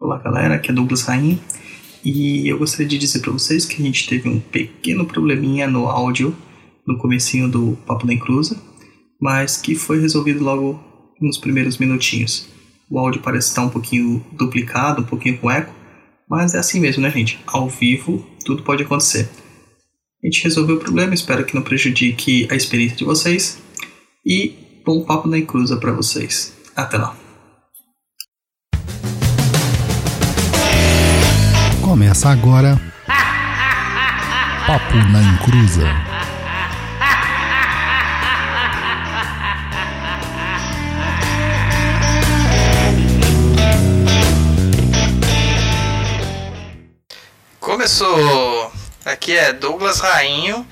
Olá galera, aqui é Douglas Rain e eu gostaria de dizer para vocês que a gente teve um pequeno probleminha no áudio no comecinho do Papo da Encruza, mas que foi resolvido logo nos primeiros minutinhos. O áudio parece estar um pouquinho duplicado, um pouquinho com eco, mas é assim mesmo, né gente? Ao vivo tudo pode acontecer. A gente resolveu o problema, espero que não prejudique a experiência de vocês e bom papo na encruza para vocês. Até lá. Começa agora Papo na Encruza. Começou! Aqui é Douglas Rainho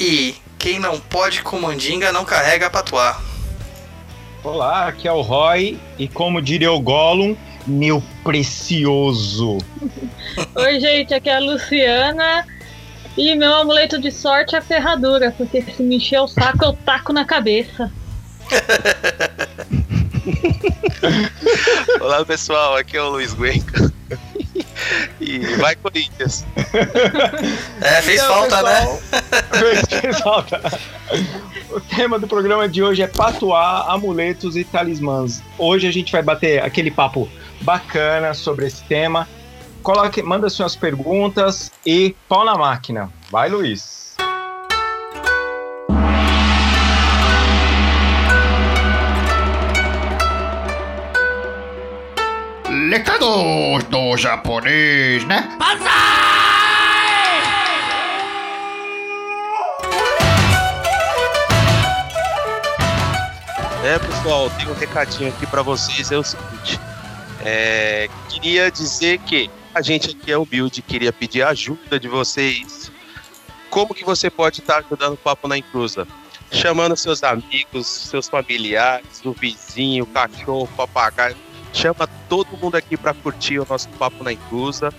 e quem não pode com mandinga não carrega patuá. Olá, aqui é o Roy e como diria o Gollum, meu precioso. Oi, gente, aqui é a Luciana. E meu amuleto de sorte é a ferradura, porque se me encher o saco eu taco na cabeça. Olá pessoal, aqui é o Luiz Guenca. E vai Corinthians. É, fez Então, falta, né? pessoal, Fez falta. O tema do programa de hoje é patuar, amuletos e talismãs. Hoje a gente vai bater aquele papo bacana sobre esse tema. Coloque, manda suas perguntas e pau na máquina. Vai, Luiz. Lecados do japonês, né? É pessoal, tem um recadinho aqui pra vocês, é o seguinte. É, queria dizer que a gente aqui é humilde, queria pedir ajuda de vocês. Como que você pode estar ajudando o Papo na Encruza? Chamando seus amigos, seus familiares, o vizinho, o cachorro, o papagaio. Chama todo mundo aqui para curtir o nosso Papo na Encruza.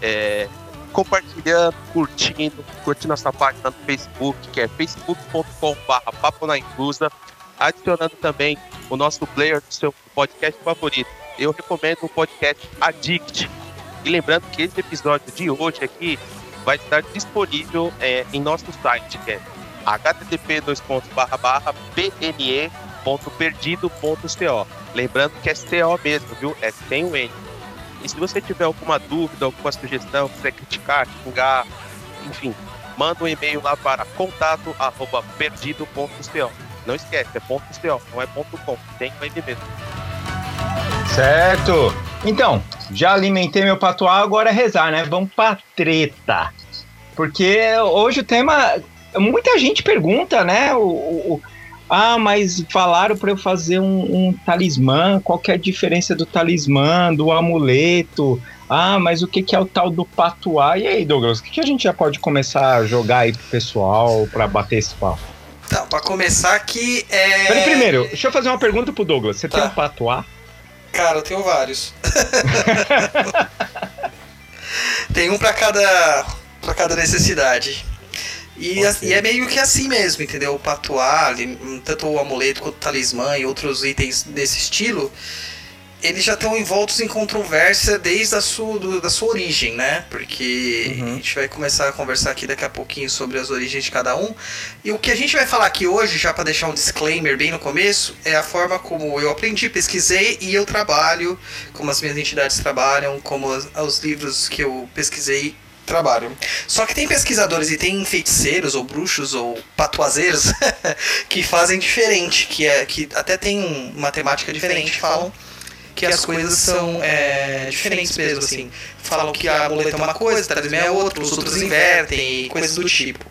É, compartilhando, curtindo, curtindo nossa página no Facebook, que é facebook.com.br Papo na Encruza. Adicionando também o nosso player do seu podcast favorito. Eu recomendo o podcast Addict. E lembrando que esse episódio de hoje aqui vai estar disponível é, em nosso site, que é http://pne.perdido.co. Lembrando que é CO mesmo, viu? É sem o N. E se você tiver alguma dúvida, alguma sugestão, quiser criticar, xingar, enfim, manda um e-mail lá para contato@perdido.co. Não esquece, é ponto .co, não é ponto .com. Tem o N mesmo. Certo. Então, já alimentei meu patuá, agora é rezar, né? Vamos pra treta. Porque hoje o tema. Muita gente pergunta, né? O- o- ah, mas falaram para eu fazer um, um talismã. Qual que é a diferença do talismã, do amuleto? Ah, mas o que, que é o tal do patuá? E aí, Douglas, o que, que a gente já pode começar a jogar aí pro pessoal para bater esse papo? Tá, pra começar aqui é. Peraí, primeiro, deixa eu fazer uma pergunta pro Douglas. Você tem Tá. um patuá? Cara, eu tenho vários. tem um pra cada. para cada necessidade. E, a- e é meio que assim mesmo, entendeu? O patuá, tanto o amuleto quanto o talismã e outros itens desse estilo, eles já estão envoltos em controvérsia desde a sua, do- da sua origem, né? Porque Uhum. a gente vai começar a conversar aqui daqui a pouquinho sobre as origens de cada um. E o que a gente vai falar aqui hoje, já para deixar um disclaimer bem no começo, é a forma como eu aprendi, pesquisei e eu trabalho, como as minhas entidades trabalham, como as- os livros que eu pesquisei trabalham. Só que tem pesquisadores e tem feiticeiros ou bruxos ou patuazeiros que fazem diferente, que é que até tem um- uma temática diferente, falam que as coisas são é, diferentes mesmo, assim. Falam que a muleta é uma coisa, talismã é outra, os outros invertem e coisas do tipo.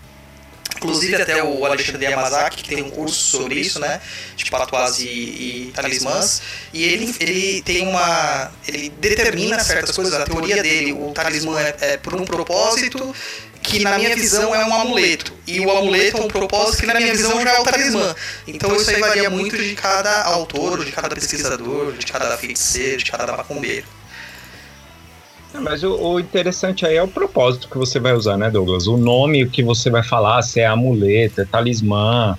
Inclusive até o Alexandre Yamazaki, que tem um curso sobre isso, né? De patuás e, e talismãs. E ele, ele tem uma. Ele determina certas coisas. A teoria dele, o talismã é, é por um propósito que na minha visão é um amuleto. E o amuleto é um propósito que na minha visão já é o talismã. Então isso aí varia muito de cada autor, de cada pesquisador, de cada feiticeiro, de cada macumbeiro. Mas o, o interessante aí é o propósito que você vai usar, né, Douglas? O nome que você vai falar, se é amuleto, é talismã.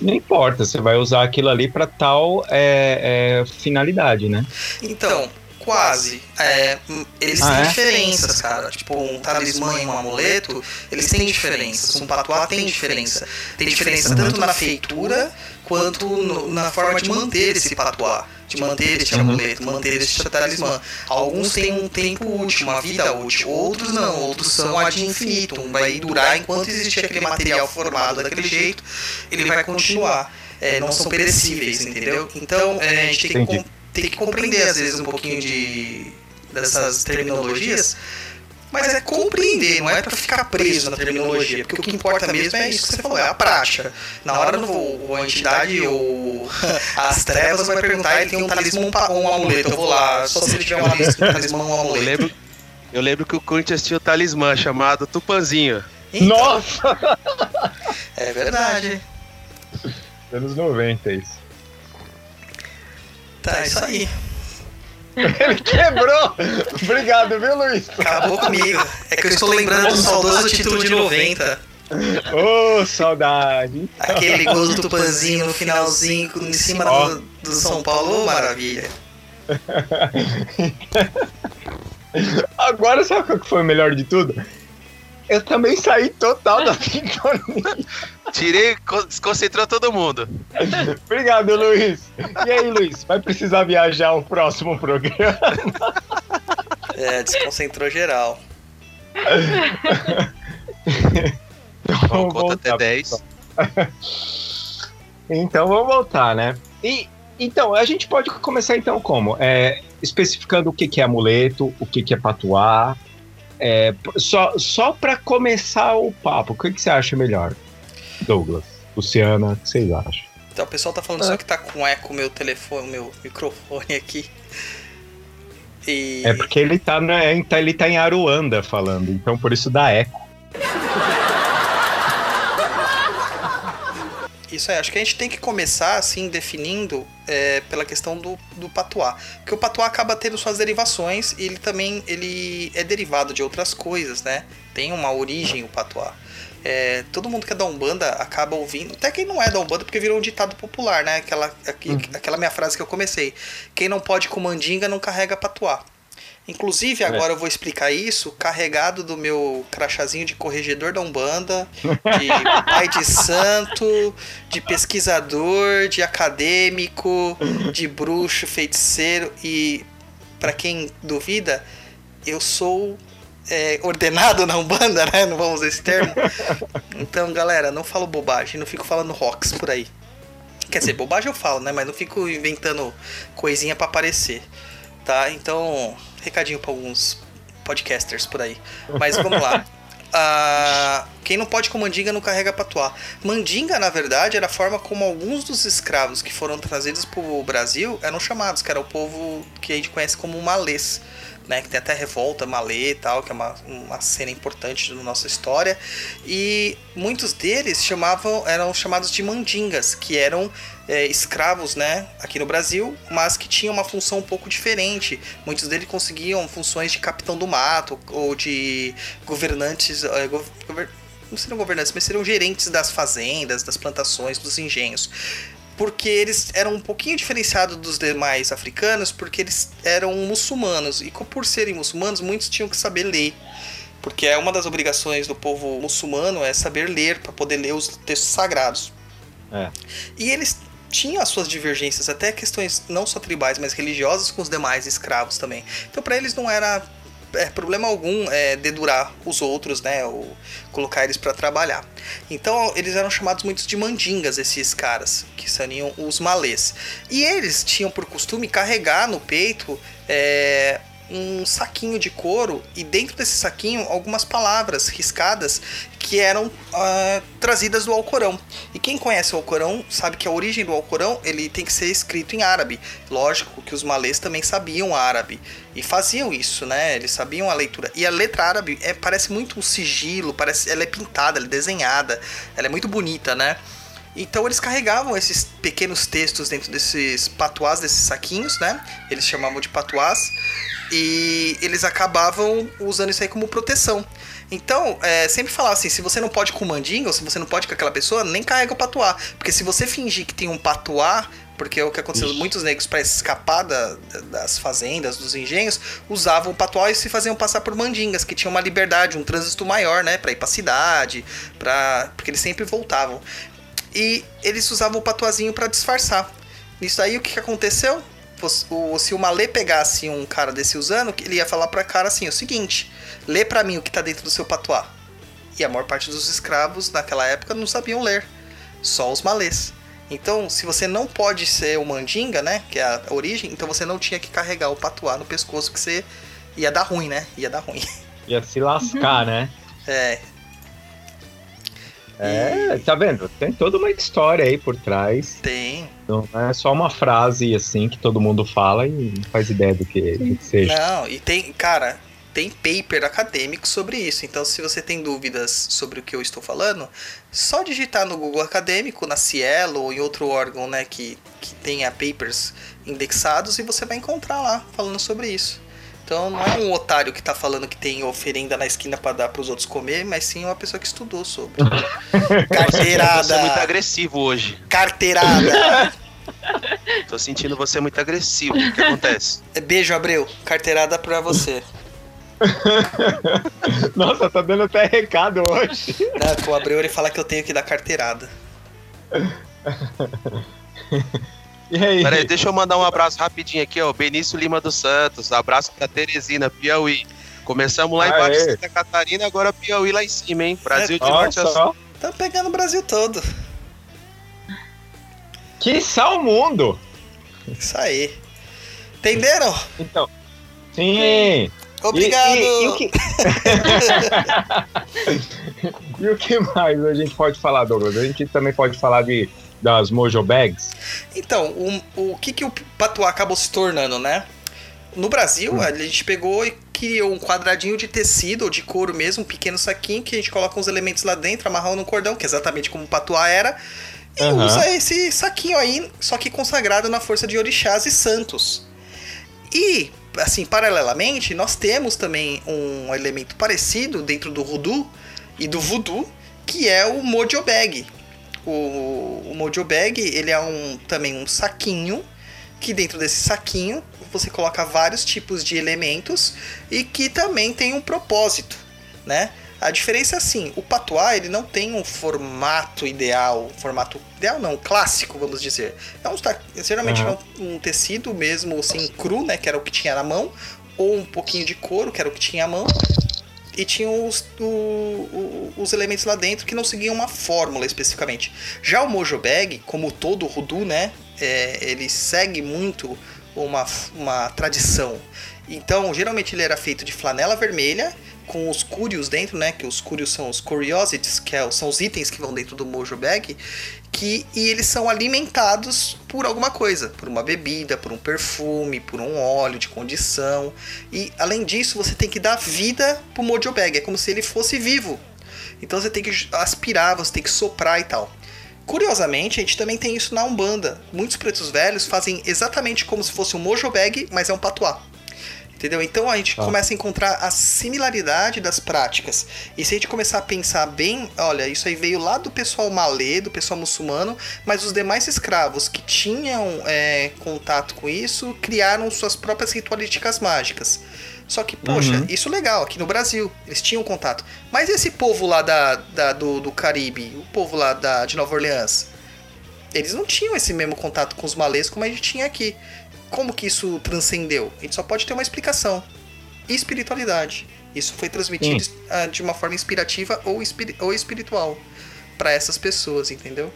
Não importa, você vai usar aquilo ali para tal é, é, finalidade, né? Então, Quase. É, eles Ah, têm é? diferenças, cara. Tipo, um talismã e um amuleto, eles têm diferenças. Um patuá tem diferença. Tem diferença tanto na feitura quanto no- na forma de manter esse patuá. De manter este Uhum. amuleto, manter este talismã. Alguns têm um tempo útil, uma vida útil. Outros não. Outros são ad infinitum. Vai durar enquanto existir aquele material formado daquele jeito, ele vai continuar. É, não são perecíveis, entendeu? Então, é, a gente tem que, Entendi. com- tem que compreender, às vezes, um pouquinho de dessas terminologias, mas é compreender, não é pra ficar preso na terminologia, porque o que importa mesmo é isso que você falou, é a prática. Na hora no, a entidade ou as trevas vai perguntar, ele tem um talismã ou um um amuleto, eu vou lá, só se ele tiver uma lista de talismã ou um Eu amuleto. lembro, eu lembro que o Corinthians tinha o talismã chamado Tupanzinho. Então, Nossa! É verdade. Anos 90 isso. Tá, é isso aí. Ele quebrou! Obrigado, viu, Luiz? Acabou comigo. É que eu estou lembrando do saudoso título de 90. Ô, saudade. Aquele gol do Tupanzinho no finalzinho, em cima Ó. do, do São Paulo, ô, maravilha. Agora sabe qual que foi o melhor de tudo? Eu também saí total da sintonia. Tirei, co- desconcentrou todo mundo. Obrigado, Luiz. E aí, Luiz, vai precisar viajar o próximo programa? É, desconcentrou geral. Então, Bom, conta até voltar. 10. Então vamos voltar, né? E então a gente pode começar então como é, especificando o que, que é amuleto, o que, que é patuá. É, só só para começar o papo, o que, que você acha melhor, Douglas, Luciana, o que vocês acham? Então o pessoal tá falando só que tá com eco o meu telefone, meu microfone aqui. E. É porque ele tá, na, então ele tá em Aruanda falando, então por isso dá eco. Isso aí, acho que a gente tem que começar assim definindo é, pela questão do, do patuá. Porque o patuá acaba tendo suas derivações e ele também ele é derivado de outras coisas, né? Tem uma origem o patuá. É, todo mundo que é da Umbanda acaba ouvindo, até quem não é da Umbanda, porque virou um ditado popular, né? Aquela, aqui- aquela minha frase que eu comecei. Quem não pode com mandinga não carrega patuá. Inclusive, agora eu vou explicar isso carregado do meu crachazinho de corregedor da Umbanda, de pai de santo, de pesquisador, de acadêmico, de bruxo, feiticeiro e, para quem duvida, eu sou é, ordenado na Umbanda, né? Não vamos usar esse termo. Então, galera, não falo bobagem, não fico falando rocks por aí. Quer dizer, bobagem eu falo, né? Mas não fico inventando coisinha pra aparecer. Tá? Então, recadinho pra alguns podcasters por aí. Mas vamos lá. Ah, quem não pode com mandinga não carrega patuá. Mandinga, na verdade, era a forma como alguns dos escravos que foram trazidos pro Brasil eram chamados, que era o povo que a gente conhece como malês. Né, que tem até revolta malê e tal, que é uma, uma cena importante da nossa história. E muitos deles chamavam, eram chamados de mandingas, que eram é, escravos, né, aqui no Brasil, mas que tinham uma função um pouco diferente. Muitos deles conseguiam funções de capitão do mato ou de governantes, é, gov- gover- não seriam governantes, mas seriam gerentes das fazendas, das plantações, dos engenhos. Porque eles eram um pouquinho diferenciados dos demais africanos, porque eles eram muçulmanos. E por serem muçulmanos, muitos tinham que saber ler. Porque é uma das obrigações do povo muçulmano é saber ler, para poder ler os textos sagrados. É. E eles tinham as suas divergências, até questões não só tribais, mas religiosas com os demais escravos também. Então para eles não era é, problema algum é, dedurar os outros, né, ou colocar eles para trabalhar. Então eles eram chamados muitos de mandingas, esses caras, que seriam os malês. E eles tinham por costume carregar no peito é, um saquinho de couro e dentro desse saquinho algumas palavras riscadas que eram ah, trazidas do Alcorão. E quem conhece o Alcorão sabe que a origem do Alcorão ele tem que ser escrito em árabe. Lógico que os malês também sabiam árabe e faziam isso, né? Eles sabiam a leitura. E a letra árabe é, parece muito um sigilo, parece, ela é pintada, ela é desenhada, ela é muito bonita, né? Então eles carregavam esses pequenos textos dentro desses patuás, desses saquinhos, né? Eles chamavam de patuás. E eles acabavam usando isso aí como proteção. Então, é, sempre falar assim, se você não pode com mandinga, ou se você não pode com aquela pessoa, nem carrega o patuá. Porque se você fingir que tem um patuá Porque o que aconteceu, muitos negros, para escapar da- das fazendas, dos engenhos, usavam o patuá e se faziam passar por mandingas, que tinham uma liberdade, um trânsito maior, né? Pra ir pra cidade, pra... porque eles sempre voltavam. E eles usavam o patuazinho para disfarçar. Isso aí, o que, que aconteceu? O- se o Malê pegasse um cara desse usando, ele ia falar pra cara assim, o seguinte, lê pra mim o que tá dentro do seu patuá. E a maior parte dos escravos naquela época não sabiam ler. Só os malês. Então, se você não pode ser o mandinga, né? Que é a origem, então você não tinha que carregar o patuá no pescoço, que você ia dar ruim, né? Ia dar ruim. Ia se lascar, né? É. É, tá vendo? Tem toda uma história aí por trás. Tem. Não é só uma frase assim que todo mundo fala e não faz ideia do que, do que seja. Não, e tem, cara, tem paper acadêmico sobre isso. Então, se você tem dúvidas sobre o que eu estou falando, só digitar no Google Acadêmico, na Cielo ou em outro órgão, né, que, que tenha papers indexados e você vai encontrar lá falando sobre isso. Então, não é um otário que tá falando que tem oferenda na esquina para dar para os outros comer, mas sim uma pessoa que estudou sobre. Você é muito Carteirada! agressivo hoje. Carteirada! Tô sentindo você muito agressivo. O que acontece? Beijo, Abreu. Carteirada pra você. Nossa, tá dando até recado hoje. Né, que o Abreu ele fala que eu tenho que dar carteirada. Aí? Peraí, deixa eu mandar um abraço rapidinho aqui, ó. Benício Lima dos Santos. Abraço pra Teresina, Piauí. Começamos lá Aê. embaixo de Santa Catarina, agora Piauí lá em cima, hein? Brasil de norte a sul. Tá pegando o Brasil todo. que sal mundo! Isso aí. Entenderam? Então, sim. Obrigado. E, e- e o que... e o que mais a gente pode falar, Douglas? A gente também pode falar de, das Mojo Bags. Então, o, o que, que o patuá acabou se tornando, né? No Brasil, Hum. a gente pegou e criou um quadradinho de tecido ou de couro mesmo, um pequeno saquinho que a gente coloca uns elementos lá dentro, amarrou no cordão, que é exatamente como o patuá era, e Aham. usa esse saquinho aí, só que consagrado na força de orixás e santos. E, assim, paralelamente, nós temos também um elemento parecido dentro do Voodoo e do Voodoo, que é o Mojo Bag. O, o Mojo Bag, ele é um, também um saquinho, que dentro desse saquinho você coloca vários tipos de elementos e que também tem um propósito, né? A diferença é assim, o patuá ele não tem um formato ideal, formato ideal não, clássico, vamos dizer. É um, geralmente é um, um tecido mesmo assim cru, né, que era o que tinha na mão, ou um pouquinho de couro, que era o que tinha à mão, e tinham os, o- o- os elementos lá dentro que não seguiam uma fórmula especificamente. Já o Mojo Bag, como todo Hoodoo, né, é, ele segue muito uma, uma tradição. Então, geralmente ele era feito de flanela vermelha, com os curios dentro, né? Que os curios são os curiosities, que é- são os itens que vão dentro do Mojo Bag, que, e eles são alimentados por alguma coisa, por uma bebida, por um perfume, por um óleo de condição. E além disso, você tem que dar vida pro Mojo Bag, é como se ele fosse vivo. Então você tem que aspirar, você tem que soprar e tal. Curiosamente, a gente também tem isso na Umbanda. Muitos pretos velhos fazem exatamente como se fosse um Mojo Bag, mas é um patuá. Entendeu? Então a gente Ah. começa a encontrar a similaridade das práticas. E se a gente começar a pensar bem, olha, isso aí veio lá do pessoal malê, do pessoal muçulmano, mas os demais escravos que tinham é, contato com isso criaram suas próprias ritualísticas mágicas. Só que, poxa, Uhum. isso legal, aqui no Brasil, eles tinham contato. Mas esse povo lá da, da- do, do Caribe, o povo lá da, de Nova Orleans, eles não tinham esse mesmo contato com os malês como a gente tinha aqui. Como que isso transcendeu? A gente só pode ter uma explicação. Espiritualidade. Isso foi transmitido ah, de uma forma inspirativa ou, espiri- ou espiritual para essas pessoas, entendeu?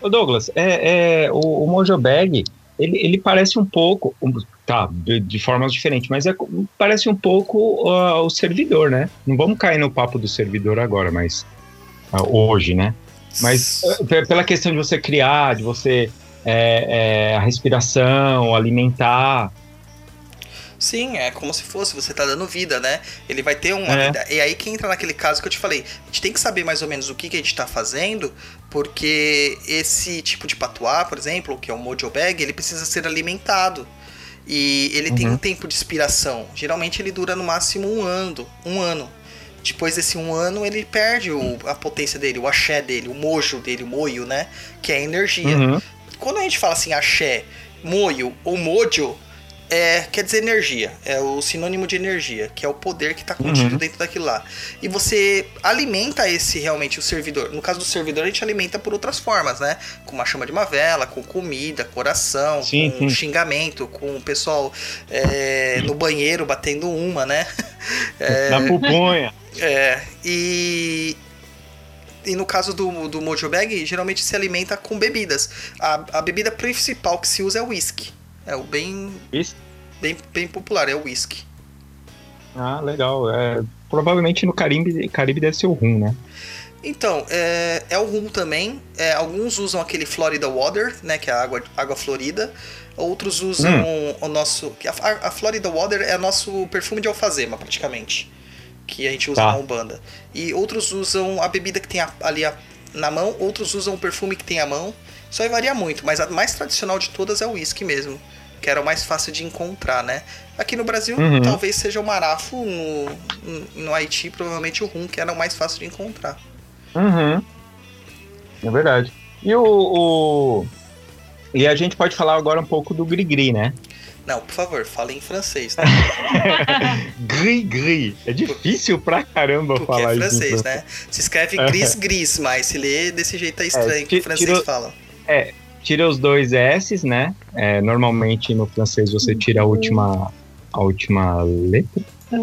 Ô Douglas, é, é, o, o Mojo Bag, ele, ele parece um pouco, tá, de, de formas diferentes, mas é, parece um pouco ah, o servidor, né? Não vamos cair no papo do servidor agora, mas ah, hoje, né? Mas pe- pela questão de você criar, de você é, é, a respiração, alimentar, Sim, é como se fosse, você tá dando vida, né? Ele vai ter uma É. vida. E aí que entra naquele caso que eu te falei. A gente tem que saber mais ou menos o que, que a gente tá fazendo, porque esse tipo de patuá, por exemplo, que é o Mojo Bag, ele precisa ser alimentado. E ele tem Uhum. um tempo de expiração. Geralmente ele dura no máximo um ano. Um ano. Depois desse um ano, ele perde o- a potência dele, o axé dele, o mojo dele, o moio, né? Que é a energia. Uhum. Quando a gente fala assim axé, moio ou mojo, é, quer dizer energia, é o sinônimo de energia, que é o poder que está contido Uhum. dentro daquilo lá. E você alimenta esse realmente o servidor. No caso do servidor, a gente alimenta por outras formas, né? Com uma chama de uma vela, com comida, coração, Sim, com sim. xingamento, com o pessoal é, no banheiro batendo uma, né? É, Na pupunha. é, e. E no caso do, do Mojo Bag, geralmente se alimenta com bebidas. A, a bebida principal que se usa é o whisky. É o bem, bem, bem popular, é o whisky. Ah, legal. É, provavelmente no Caribe, Caribe deve ser o rum, né? Então, é, é o rum também. É, alguns usam aquele Florida Water, né? Que é a água, água florida. Outros usam o nosso. A, a Florida Water é nosso perfume de alfazema, praticamente. Que a gente usa Tá. na Umbanda. E outros usam a bebida que tem a- ali a- na mão, outros usam o perfume que tem a mão. Isso aí varia muito, mas a mais tradicional de todas é o whisky mesmo. Que era o mais fácil de encontrar, né? Aqui no Brasil, Uhum. talvez seja o marafo, no, no- Haiti, provavelmente o rum, que era o mais fácil de encontrar. Uhum. É verdade. E o, o- E a gente pode falar agora um pouco do gris-gris, né? Não, por favor, fale em francês, né? Gris-gris. É difícil pra caramba Porque falar é isso. em francês, né? Se escreve gris-gris, mas se lê desse jeito é estranho que ti- o francês tirou- fala. Tira os dois S's, né? É, normalmente no francês você tira a última, a última letra, a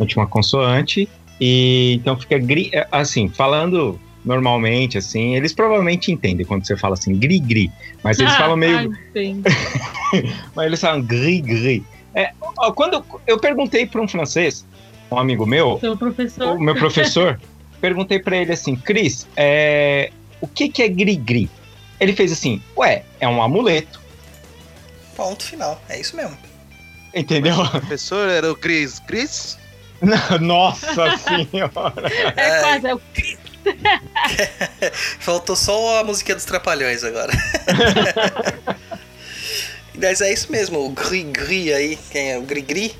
última consoante. E então fica gris. é, Assim, falando normalmente, assim, eles provavelmente entendem quando você fala assim, gris-gris. Mas eles falam meio. Ah. Mas eles falam gris-gris. É, quando eu, perguntei para um francês, um amigo meu, Seu professor. o meu professor, perguntei para ele assim, Cris, é, o que, que é gris-gris? Ele fez assim, ué, é um amuleto, Ponto final. É isso mesmo. entendeu? O professor era o Gris. Gris? Nossa senhora! É quase, é o Faltou só a musiquinha dos Trapalhões agora. Mas é isso mesmo, o gris-gris aí, quem é o gris-gris,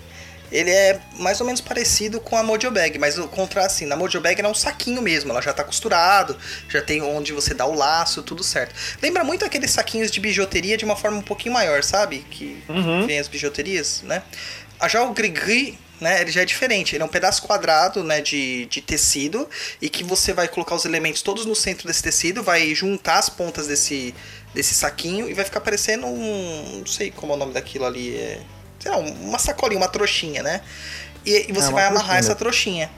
ele é mais ou menos parecido com a Mojo Bag, mas o contrário assim, na Mojo Bag é um saquinho mesmo, ela já tá costurado, já tem onde você dá o laço, tudo certo. Lembra muito aqueles saquinhos de bijuteria de uma forma um pouquinho maior, sabe? Que Uhum. vem as bijuterias, né? Ah, Já o gris-gris, né, ele já é diferente. Ele é um pedaço quadrado, né, de, de tecido e que você vai colocar os elementos todos no centro desse tecido, vai juntar as pontas desse, desse saquinho e vai ficar parecendo um... não sei como é o nome daquilo ali, é... Sei lá, uma sacolinha, uma trouxinha, né? E, e você É, vai amarrar trouxinha essa trouxinha.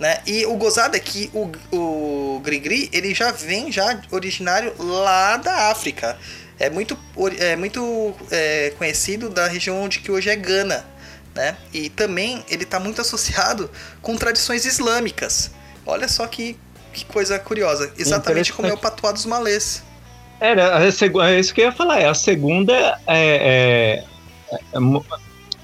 Né? E o gozado é que o, o Grigri, ele já vem já originário lá da África. É muito, é muito é, conhecido da região onde que hoje é Gana. Né? E também ele está muito associado com tradições islâmicas. Olha só que, que coisa curiosa. Exatamente como é o patuá dos malês. Era a segu- é isso que eu ia falar, é a segunda é, é, é,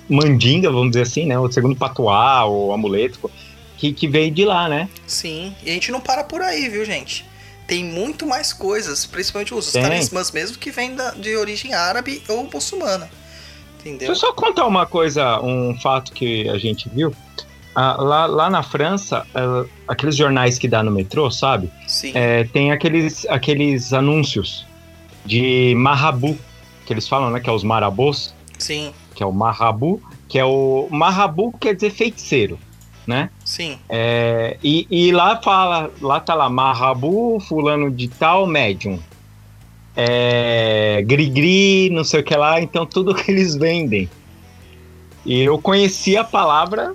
mandinga, vamos dizer assim, né? O segundo patuá, ou amuleto, que, que veio de lá, né? Sim, e a gente não para por aí, viu, gente? Tem muito mais coisas, principalmente os Tem. talismãs mesmo, que vêm de origem árabe ou muçulmana. Deixa Entendeu? eu só contar uma coisa, um fato que a gente viu. Ah, lá, lá na França, ah, aqueles jornais que dá no metrô, sabe? Sim. É, tem aqueles, aqueles anúncios de marrabu, que eles falam, né? Que é os marabôs, Sim, que é o marrabu, que é o. Marrabu quer dizer feiticeiro, né? sim. É, e, e lá fala, lá tá lá, marrabu, fulano de tal, médium. É, gri-gri, não sei o que lá, então tudo que eles vendem. E eu conheci a palavra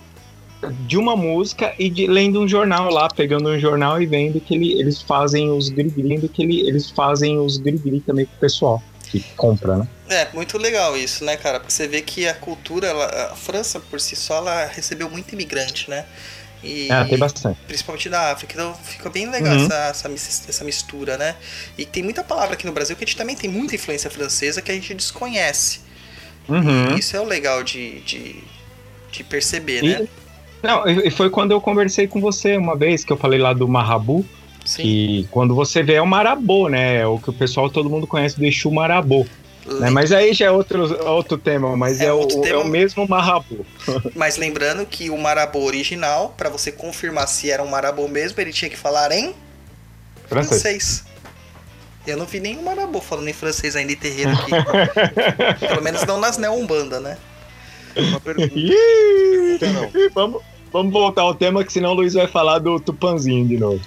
de uma música e de, lendo um jornal lá, pegando um jornal e vendo que ele- eles fazem os gri-gri, que ele- eles fazem os gri-gri também pro pessoal que compra, né? É, muito legal isso, né, cara? Porque você vê que a cultura, ela- a França por si só, ela recebeu muito imigrante, né? E É, tem bastante. principalmente da África, então fica bem legal Uhum. essa, essa, essa mistura, né? E tem muita palavra aqui no Brasil que a gente também tem muita influência francesa que a gente desconhece. Uhum. Isso é o legal de, de, de perceber, E- né? Não, e e foi quando eu conversei com você uma vez que eu falei lá do marrabu, Sim. que quando você vê é o marabô, né? É o que o pessoal todo mundo conhece do Exu marabô. Né? Mas aí já é outro, outro tema, mas É é, o, outro é tema. o mesmo marabô. Mas lembrando que o marabô original, pra você confirmar se era um marabô mesmo, ele tinha que falar em Francês. francês. Eu não vi nenhum marabô falando em francês ainda em terreiro aqui. Pelo menos não nas Neombanda, né? Uma pergunta. Pergunta não. vamos, vamos voltar ao tema, que senão o Luiz vai falar do Tupanzinho de novo.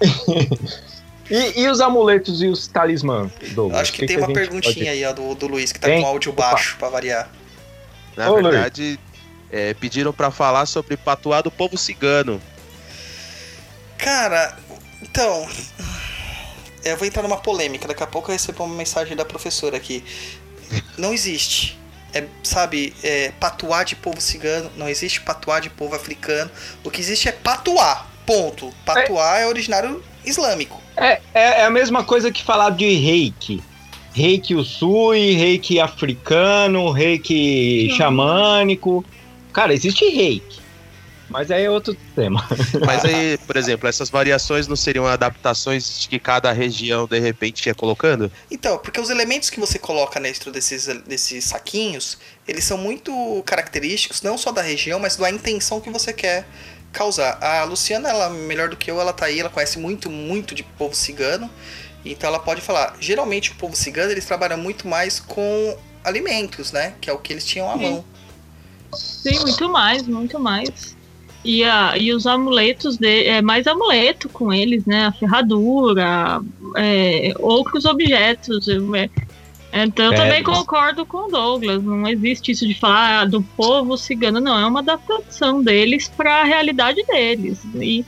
e, e os amuletos e os talismãs, Douglas? Acho que, O tem a uma perguntinha pode- aí, ó, do, do Luiz, que tá Tem? com áudio Opa. baixo, pra variar. Na Ô, verdade, é, pediram pra falar sobre patuá do povo cigano. Cara, então. Eu vou entrar numa polêmica. Daqui a pouco eu recebo uma mensagem da professora aqui. Não existe. É, sabe, é, patuá de povo cigano, não existe patuá de povo africano. O que existe é patuá. Ponto. Patuá é, originário islâmico. É, é, é a mesma coisa que falar de reiki. Reiki Usui, reiki africano, reiki Sim. xamânico. Cara, existe reiki. Mas aí é outro tema. Mas aí, por exemplo, essas variações não seriam adaptações que cada região de repente ia colocando? Então, porque os elementos que você coloca dentro desses, desses saquinhos, eles são muito característicos, não só da região, mas da intenção que você quer causar. A Luciana, ela melhor do que eu, ela tá aí, ela conhece muito, muito de povo cigano. Então ela pode falar, geralmente o povo cigano, eles trabalham muito mais com alimentos, né? Que é o que eles tinham à Sim. mão. Sim, muito mais, muito mais. E, a, e os amuletos, de, é mais amuleto com eles, né? A ferradura, é, outros objetos. é. Então eu também Pedras. concordo com o Douglas. Não existe isso de falar ah, do povo cigano, não. É uma adaptação deles para a realidade deles. E,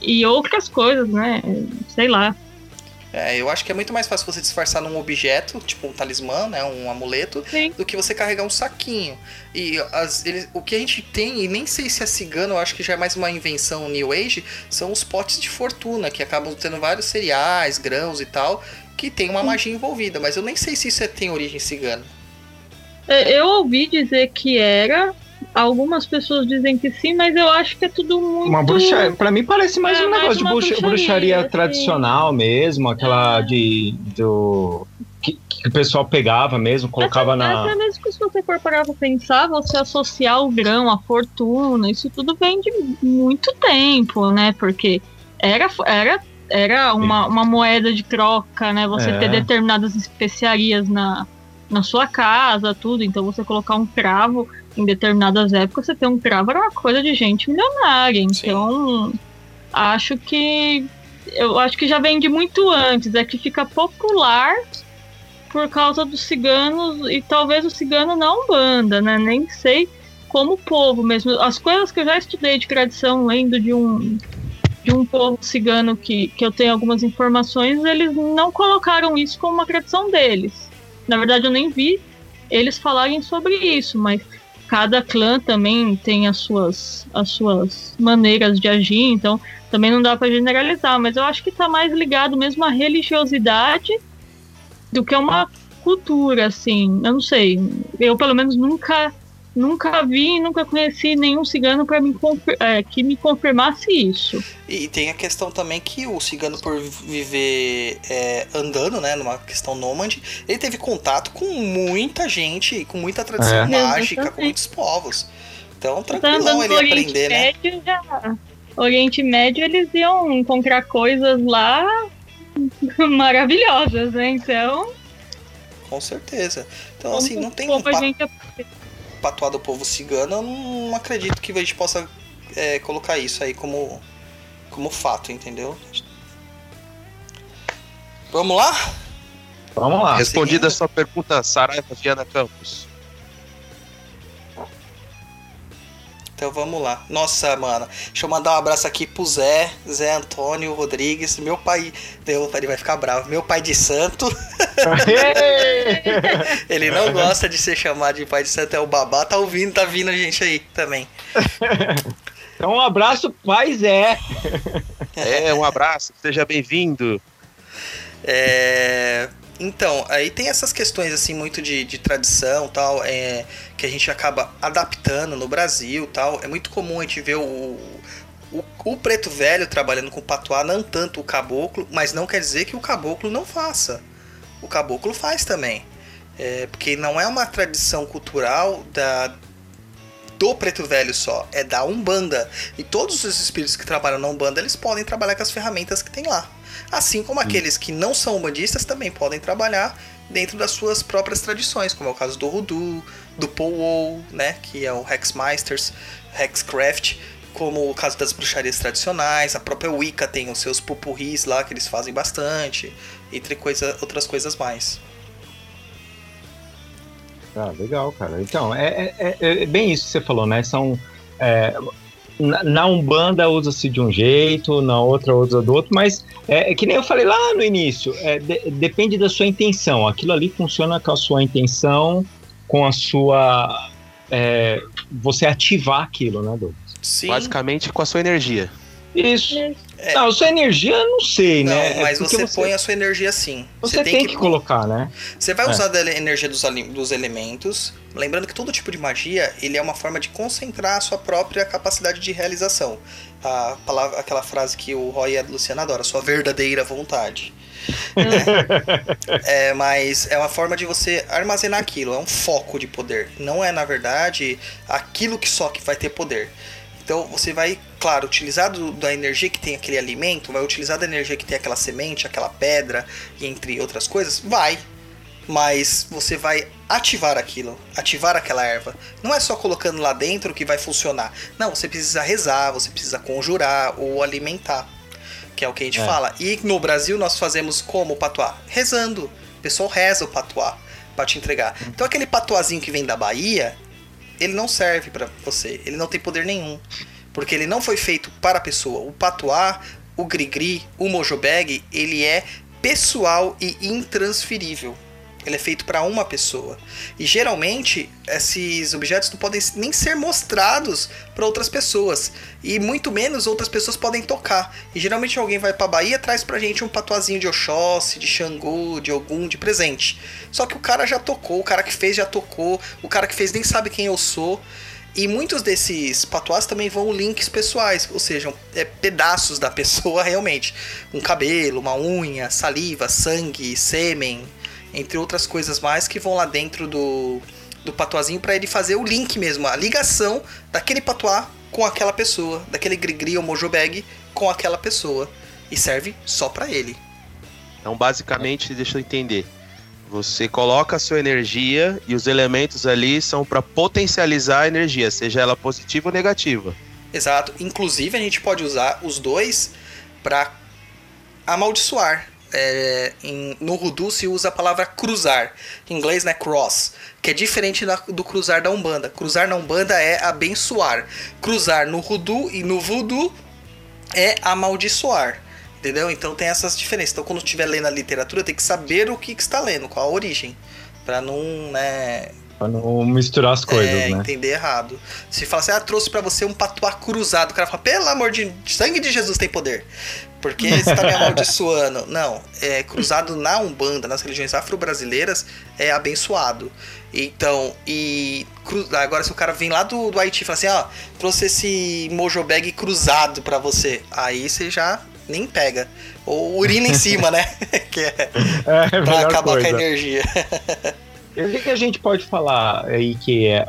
e outras coisas, né? Sei lá. É, eu acho que é muito mais fácil você disfarçar num objeto, tipo um talismã, né? Um amuleto, Sim. do que você carregar um saquinho. E as- eles- o que a gente tem, e nem sei se é cigano, eu acho que já é mais uma invenção New Age, são os potes de fortuna, que acabam tendo vários cereais, grãos e tal, que tem uma magia envolvida, mas eu nem sei se isso é- tem origem cigana. É, Eu ouvi dizer que era. Algumas pessoas dizem que sim, mas eu acho que é tudo muito. Uma bruxaria. Pra mim parece mais É, um mais negócio de uma bruxa- bruxaria, bruxaria, assim. tradicional mesmo, aquela É. de. do. Que, que o pessoal pegava mesmo, colocava até, na. Até mesmo que se você for parar pra pensar, você associar o grão, a fortuna, isso tudo vem de muito tempo, né? Porque era, era, era uma, uma moeda de troca, né? Você É. ter determinadas especiarias na, na sua casa, tudo. Então você colocar um cravo em determinadas épocas, você ter um cravo era uma coisa de gente milionária. Então, acho que. Eu acho que já vem de muito antes, é que fica popular por causa dos ciganos e talvez o cigano não banda, né? Nem sei como povo mesmo. As coisas que eu já estudei de tradição, lendo de um de um povo cigano que, que eu tenho algumas informações, eles não colocaram isso como uma tradição deles. Na verdade, eu nem vi eles falarem sobre isso, mas cada clã também tem as suas, as suas maneiras de agir, então também não dá para generalizar, mas eu acho que tá mais ligado mesmo à religiosidade do que uma cultura, assim. Eu não sei. Eu, pelo menos, nunca nunca vi e nunca conheci nenhum cigano para me é, que me confirmasse isso. E tem a questão também que o cigano, por viver é, andando, né, numa questão nômade, ele teve contato com muita gente, com muita tradição É. mágica, com muitos povos. Então, Tá tranquilão ele Oriente aprender, né? Médio já. Oriente Médio eles iam encontrar coisas lá maravilhosas, né? Então, Com certeza. Então, assim, não tem como um a gente patuá do povo cigano, eu não acredito que a gente possa é, colocar isso aí como, como fato, entendeu? Vamos lá? Vamos lá. Respondida a sua pergunta, Saraiva Viana Campos. Então vamos lá. Nossa, mano. Deixa eu mandar um abraço aqui pro Zé, Zé Antônio Rodrigues, meu pai. Meu pai ele vai ficar bravo. Meu pai de santo. Ele não gosta de ser chamado de pai de santo, é o babá. Tá ouvindo, tá vindo a gente aí também. então, um abraço, pai Zé. É, um abraço, seja bem-vindo. É, Então, aí tem essas questões assim muito de, de tradição tal, é, que a gente acaba adaptando no Brasil tal. É muito comum a gente ver o, o, o preto velho trabalhando com patuá, não tanto o caboclo, mas não quer dizer que o caboclo não faça. O caboclo faz também. É, porque não é uma tradição cultural da, do preto velho só, é da Umbanda. E todos os espíritos que trabalham na Umbanda, eles podem trabalhar com as ferramentas que tem lá. Assim como aqueles que não são umbandistas também podem trabalhar dentro das suas próprias tradições, como é o caso do Hoodoo, do Powwow, né, que é o Hexmeisters, Hexcraft, como o caso das bruxarias tradicionais, a própria Wicca tem os seus pupurris lá que eles fazem bastante, entre coisa, outras coisas mais. Ah, legal, cara. Então, é, é, é bem isso que você falou, né? São. É, na, na Umbanda usa-se de um jeito, na outra usa do outro, mas é, é que nem eu falei lá no início, é, de, depende da sua intenção. Aquilo ali funciona com a sua intenção, com a sua. É, você ativar aquilo, né, Douglas? Sim. Basicamente com a sua energia. Isso. É. Não, sua energia eu não sei, não, né? mas você, você, põe a sua energia sim. Você, tem, que, que, colocar, né? Você vai é. usar a energia dos, dos elementos. Lembrando que todo tipo de magia ele é uma forma de concentrar a sua própria capacidade de realização. A palavra, aquela frase que o Roy e a Luciana adoram, sua verdadeira vontade. é, mas é uma forma de você armazenar aquilo, é um foco de poder. Não é, na verdade, aquilo que só que vai ter poder. Então você vai, claro, utilizar do, da energia que tem aquele alimento, vai utilizar da energia que tem aquela semente, aquela pedra, e entre outras coisas, vai. Mas você vai ativar aquilo, ativar aquela erva. Não é só colocando lá dentro que vai funcionar. Não, você precisa rezar, você precisa conjurar ou alimentar. Que é o que a gente é. fala. E no Brasil nós fazemos como o patuá? Rezando. O pessoal reza o patuá para te entregar. Então aquele patuazinho que vem da Bahia, ele não serve para você, ele não tem poder nenhum. Porque ele não foi feito para a pessoa. O patuá, o grigri, o mojobeg, ele é pessoal e intransferível. Ele é feito para uma pessoa. E geralmente esses objetos não podem nem ser mostrados para outras pessoas. E muito menos outras pessoas podem tocar. E geralmente alguém vai para Bahia traz pra gente um patuazinho de Oxóssi, de Xangô, de algum de presente. Só que o cara já tocou, o cara que fez já tocou, o cara que fez nem sabe quem eu sou. E muitos desses patuás também vão links pessoais, ou seja, é, pedaços da pessoa realmente. Um cabelo, uma unha, saliva, sangue, sêmen, entre outras coisas mais que vão lá dentro do, do patuazinho para ele fazer o link mesmo, a ligação daquele patuá com aquela pessoa, daquele grigri ou mojobag com aquela pessoa. E serve só para ele. Então, basicamente, deixa eu entender. Você coloca a sua energia e os elementos ali são para potencializar a energia, seja ela positiva ou negativa. Exato. Inclusive, a gente pode usar os dois para amaldiçoar é, em, no Rudu se usa a palavra cruzar, em inglês né, cross, que é diferente da, do cruzar da Umbanda. Cruzar na Umbanda é abençoar. Cruzar no Rudu e no Voodoo é amaldiçoar. Entendeu? Então tem essas diferenças. Então quando estiver lendo a literatura, tem que saber o que, que está lendo, qual a origem. para não, né, Pra não misturar as coisas, é, né? entender errado. Se fala assim, ah, trouxe para você um patuá cruzado. O cara fala, pelo amor de sangue de Jesus tem poder. Porque você tá me amaldiçoando. Não, é cruzado na Umbanda, nas religiões afro-brasileiras, é abençoado. Então, e agora se o cara vem lá do, do Haiti e fala assim, ó, trouxe esse mojobag cruzado para você. Aí você já nem pega. Ou urina em cima, né? que é, é pra acabar coisa. com a energia. O que, que, a gente pode falar aí que é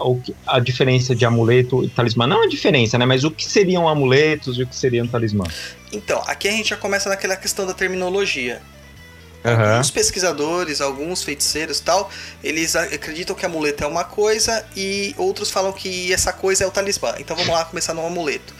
a diferença de amuleto e talismã? Não a diferença, né? Mas o que seriam amuletos e o que seriam talismã? Então, aqui a gente já começa naquela questão da terminologia. Uhum. Alguns pesquisadores, alguns feiticeiros tal, eles acreditam que amuleto é uma coisa e outros falam que essa coisa é o talismã. Então vamos lá começar no amuleto.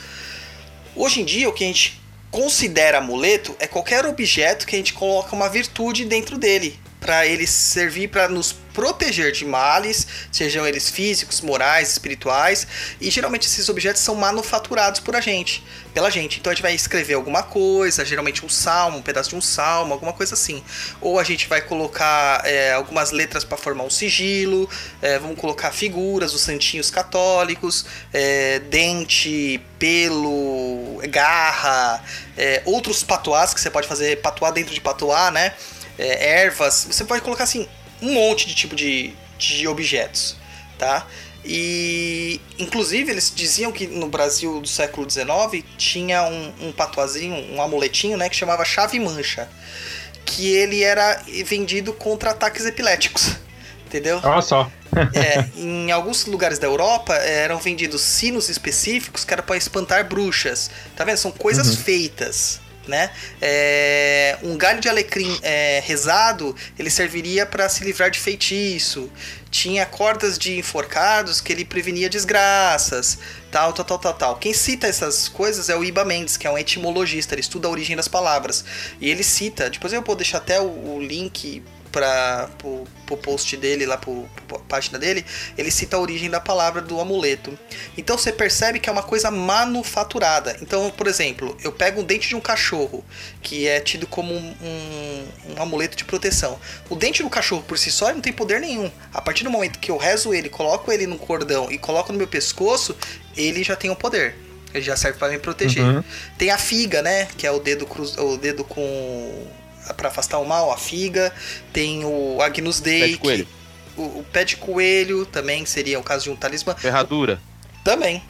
Hoje em dia, o que a gente considera amuleto é qualquer objeto que a gente coloca uma virtude dentro dele para ele servir para nos proteger de males, sejam eles físicos, morais, espirituais, e geralmente esses objetos são manufaturados por a gente, pela gente. Então a gente vai escrever alguma coisa, geralmente um salmo, um pedaço de um salmo, alguma coisa assim. Ou a gente vai colocar é, algumas letras para formar um sigilo, é, vamos colocar figuras, os santinhos católicos, é, dente, pelo, garra, é, outros patuás que você pode fazer patuá dentro de patuá, né? É, ervas, você pode colocar assim um monte de tipo de, de objetos, tá? E inclusive eles diziam que no Brasil do século XIX tinha um, um patuazinho, um amuletinho, né, que chamava chave mancha, que ele era vendido contra ataques epiléticos. Entendeu? Olha só. É, em alguns lugares da Europa é, eram vendidos sinos específicos que era para espantar bruxas. Tá vendo? São coisas feitas. Né? É, um galho de alecrim é, rezado ele serviria para se livrar de feitiço. Tinha cordas de enforcados que ele prevenia desgraças. Tal, tal, tal, tal, tal. Quem cita essas coisas é o Iba Mendes, que é um etimologista, ele estuda a origem das palavras. E ele cita, depois eu vou deixar até o, o link para pro, pro post dele lá pro, pro página dele, ele cita a origem da palavra do amuleto. Então você percebe que é uma coisa manufaturada. Então, por exemplo, eu pego um dente de um cachorro, que é tido como um, um, um amuleto de proteção. O dente do cachorro por si só não tem poder nenhum. A partir do momento que eu rezo ele, coloco ele no cordão e coloco no meu pescoço, ele já tem o um poder. Ele já serve para me proteger. Uhum. Tem a figa, né? Que é o dedo cruz, o dedo com para afastar o mal, a figa. Tem o Agnus Dei, Pé de que- coelho. o, o pé de coelho também seria o caso de um talismã. Ferradura. Também.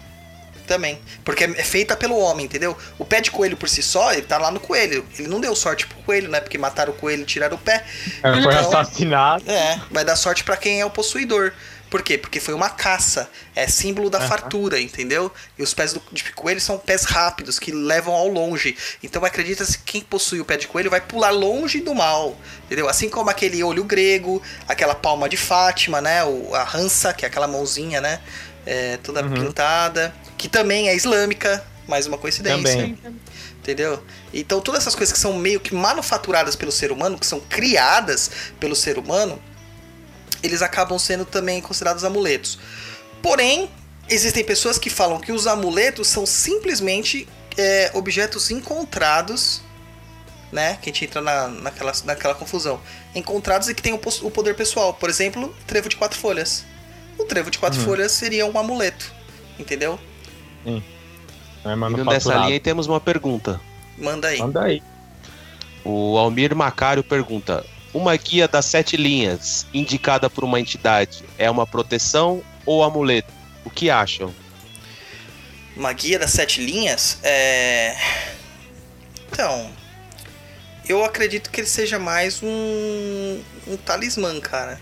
Também. Porque é é feita pelo homem, entendeu? O pé de coelho por si só, ele tá lá no coelho. Ele não deu sorte pro coelho, né? Porque mataram o coelho e tiraram o pé. Ela foi Então- assassinado. É, vai dar sorte pra quem é o possuidor. Por quê? Porque foi uma caça. É símbolo da fartura, entendeu? E os pés do, de coelho são pés rápidos, que levam ao longe. Então acredita-se que quem possui o pé de coelho vai pular longe do mal. Entendeu? Assim como aquele olho grego, aquela palma de Fátima, né? O, a rança, que é aquela mãozinha, né? É, toda Uhum. pintada. Que também é islâmica. Mais uma coincidência. Também. Entendeu? Então todas essas coisas que são meio que manufaturadas pelo ser humano, que são criadas pelo ser humano, eles acabam sendo também considerados amuletos. Porém, existem pessoas que falam que os amuletos são simplesmente é, objetos encontrados, né? Que a gente entra na, naquela, naquela confusão. Encontrados e que têm o, o poder pessoal. Por exemplo, trevo de quatro folhas. O trevo de quatro Uhum. folhas seria um amuleto. Entendeu? É Indo nessa linha, aí temos uma pergunta. Manda aí. Manda aí. O Almir Macário pergunta: Uma guia das sete linhas indicada por uma entidade é uma proteção ou amuleto? O que acham? Uma guia das sete linhas é. Então. Eu acredito que ele seja mais um. um talismã, cara.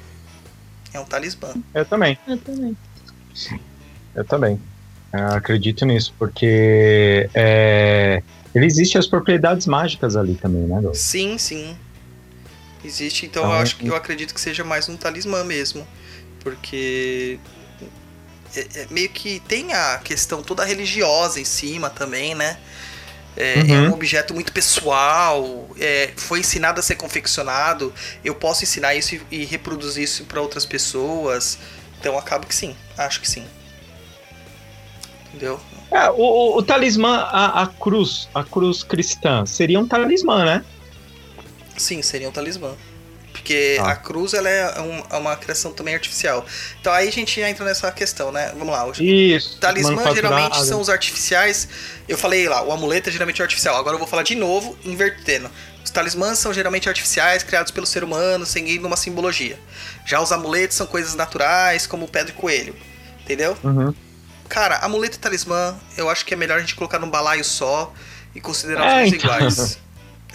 É um talismã. Eu também. Eu também. Eu também. Eu acredito nisso, porque é, ele existe as propriedades mágicas ali também, né, Gal? Sim, sim. Existe, então Então, eu acho que eu acredito que seja mais um talismã mesmo. Porque. é- é meio que tem a questão toda religiosa em cima também, né? É, é Uhum. um objeto muito pessoal, é, foi ensinado a ser confeccionado. Eu posso ensinar isso e, e reproduzir isso para outras pessoas. Então acaba que sim, acho que sim. Entendeu? É, o, o- o talismã, a, a cruz, a cruz cristã, seria um talismã, né? Sim, seria um talismã. Porque Tá. a cruz ela é, um- é uma criação também artificial. Então aí a gente já entra nessa questão, né? Vamos lá. Hoje, Isso. Talismã geralmente a- são os artificiais. Eu falei lá, o amuleto é geralmente artificial. Agora eu vou falar de novo, invertendo. Os talismãs são geralmente artificiais, criados pelo ser humano, seguindo uma simbologia. Já os amuletos são coisas naturais, como o pé de coelho. Entendeu? Uhum. Cara, amuleto e talismã, eu acho que é melhor a gente colocar num balaio só e considerar É, os dois então. iguais.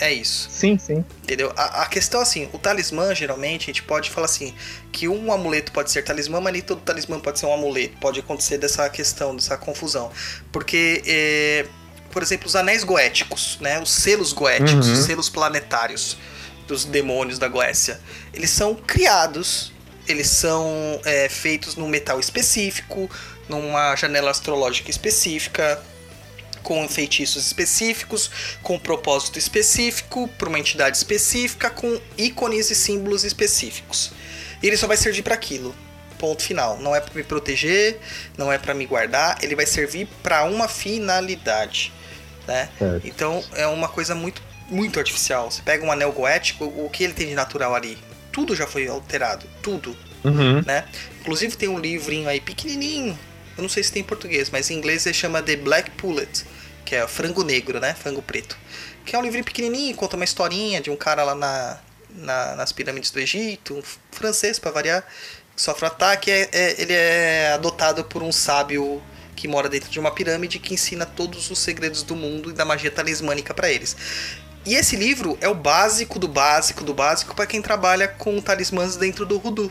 É isso. Sim, sim. Entendeu? A, a questão assim, o talismã, geralmente, a gente pode falar assim, que um amuleto pode ser talismã, mas nem todo talismã pode ser um amuleto. Pode acontecer dessa questão, dessa confusão. Porque, é, por exemplo, os anéis goéticos, né? Os selos goéticos, Uhum. os selos planetários dos demônios da Goécia, eles são criados, eles são é, feitos num metal específico, numa janela astrológica específica, com feitiços específicos, com propósito específico, para uma entidade específica, com ícones e símbolos específicos. E ele só vai servir para aquilo. Ponto final. Não é para me proteger, não é para me guardar, ele vai servir para uma finalidade, né? Certo. Então é uma coisa muito muito artificial. Você pega um anel goético, o que ele tem de natural ali? Tudo já foi alterado, tudo Uhum. né? Inclusive tem um livrinho aí pequenininho, eu não sei se tem em português, mas em inglês ele chama The Black Pullet, que é frango negro, né? Frango preto. Que é um livrinho pequenininho, conta uma historinha de um cara lá na, na- nas pirâmides do Egito, um francês para variar, que sofre um ataque. É, é- ele é adotado por um sábio que mora dentro de uma pirâmide que ensina todos os segredos do mundo e da magia talismânica para eles. E esse livro é o básico do básico do básico para quem trabalha com talismãs dentro do Voodoo.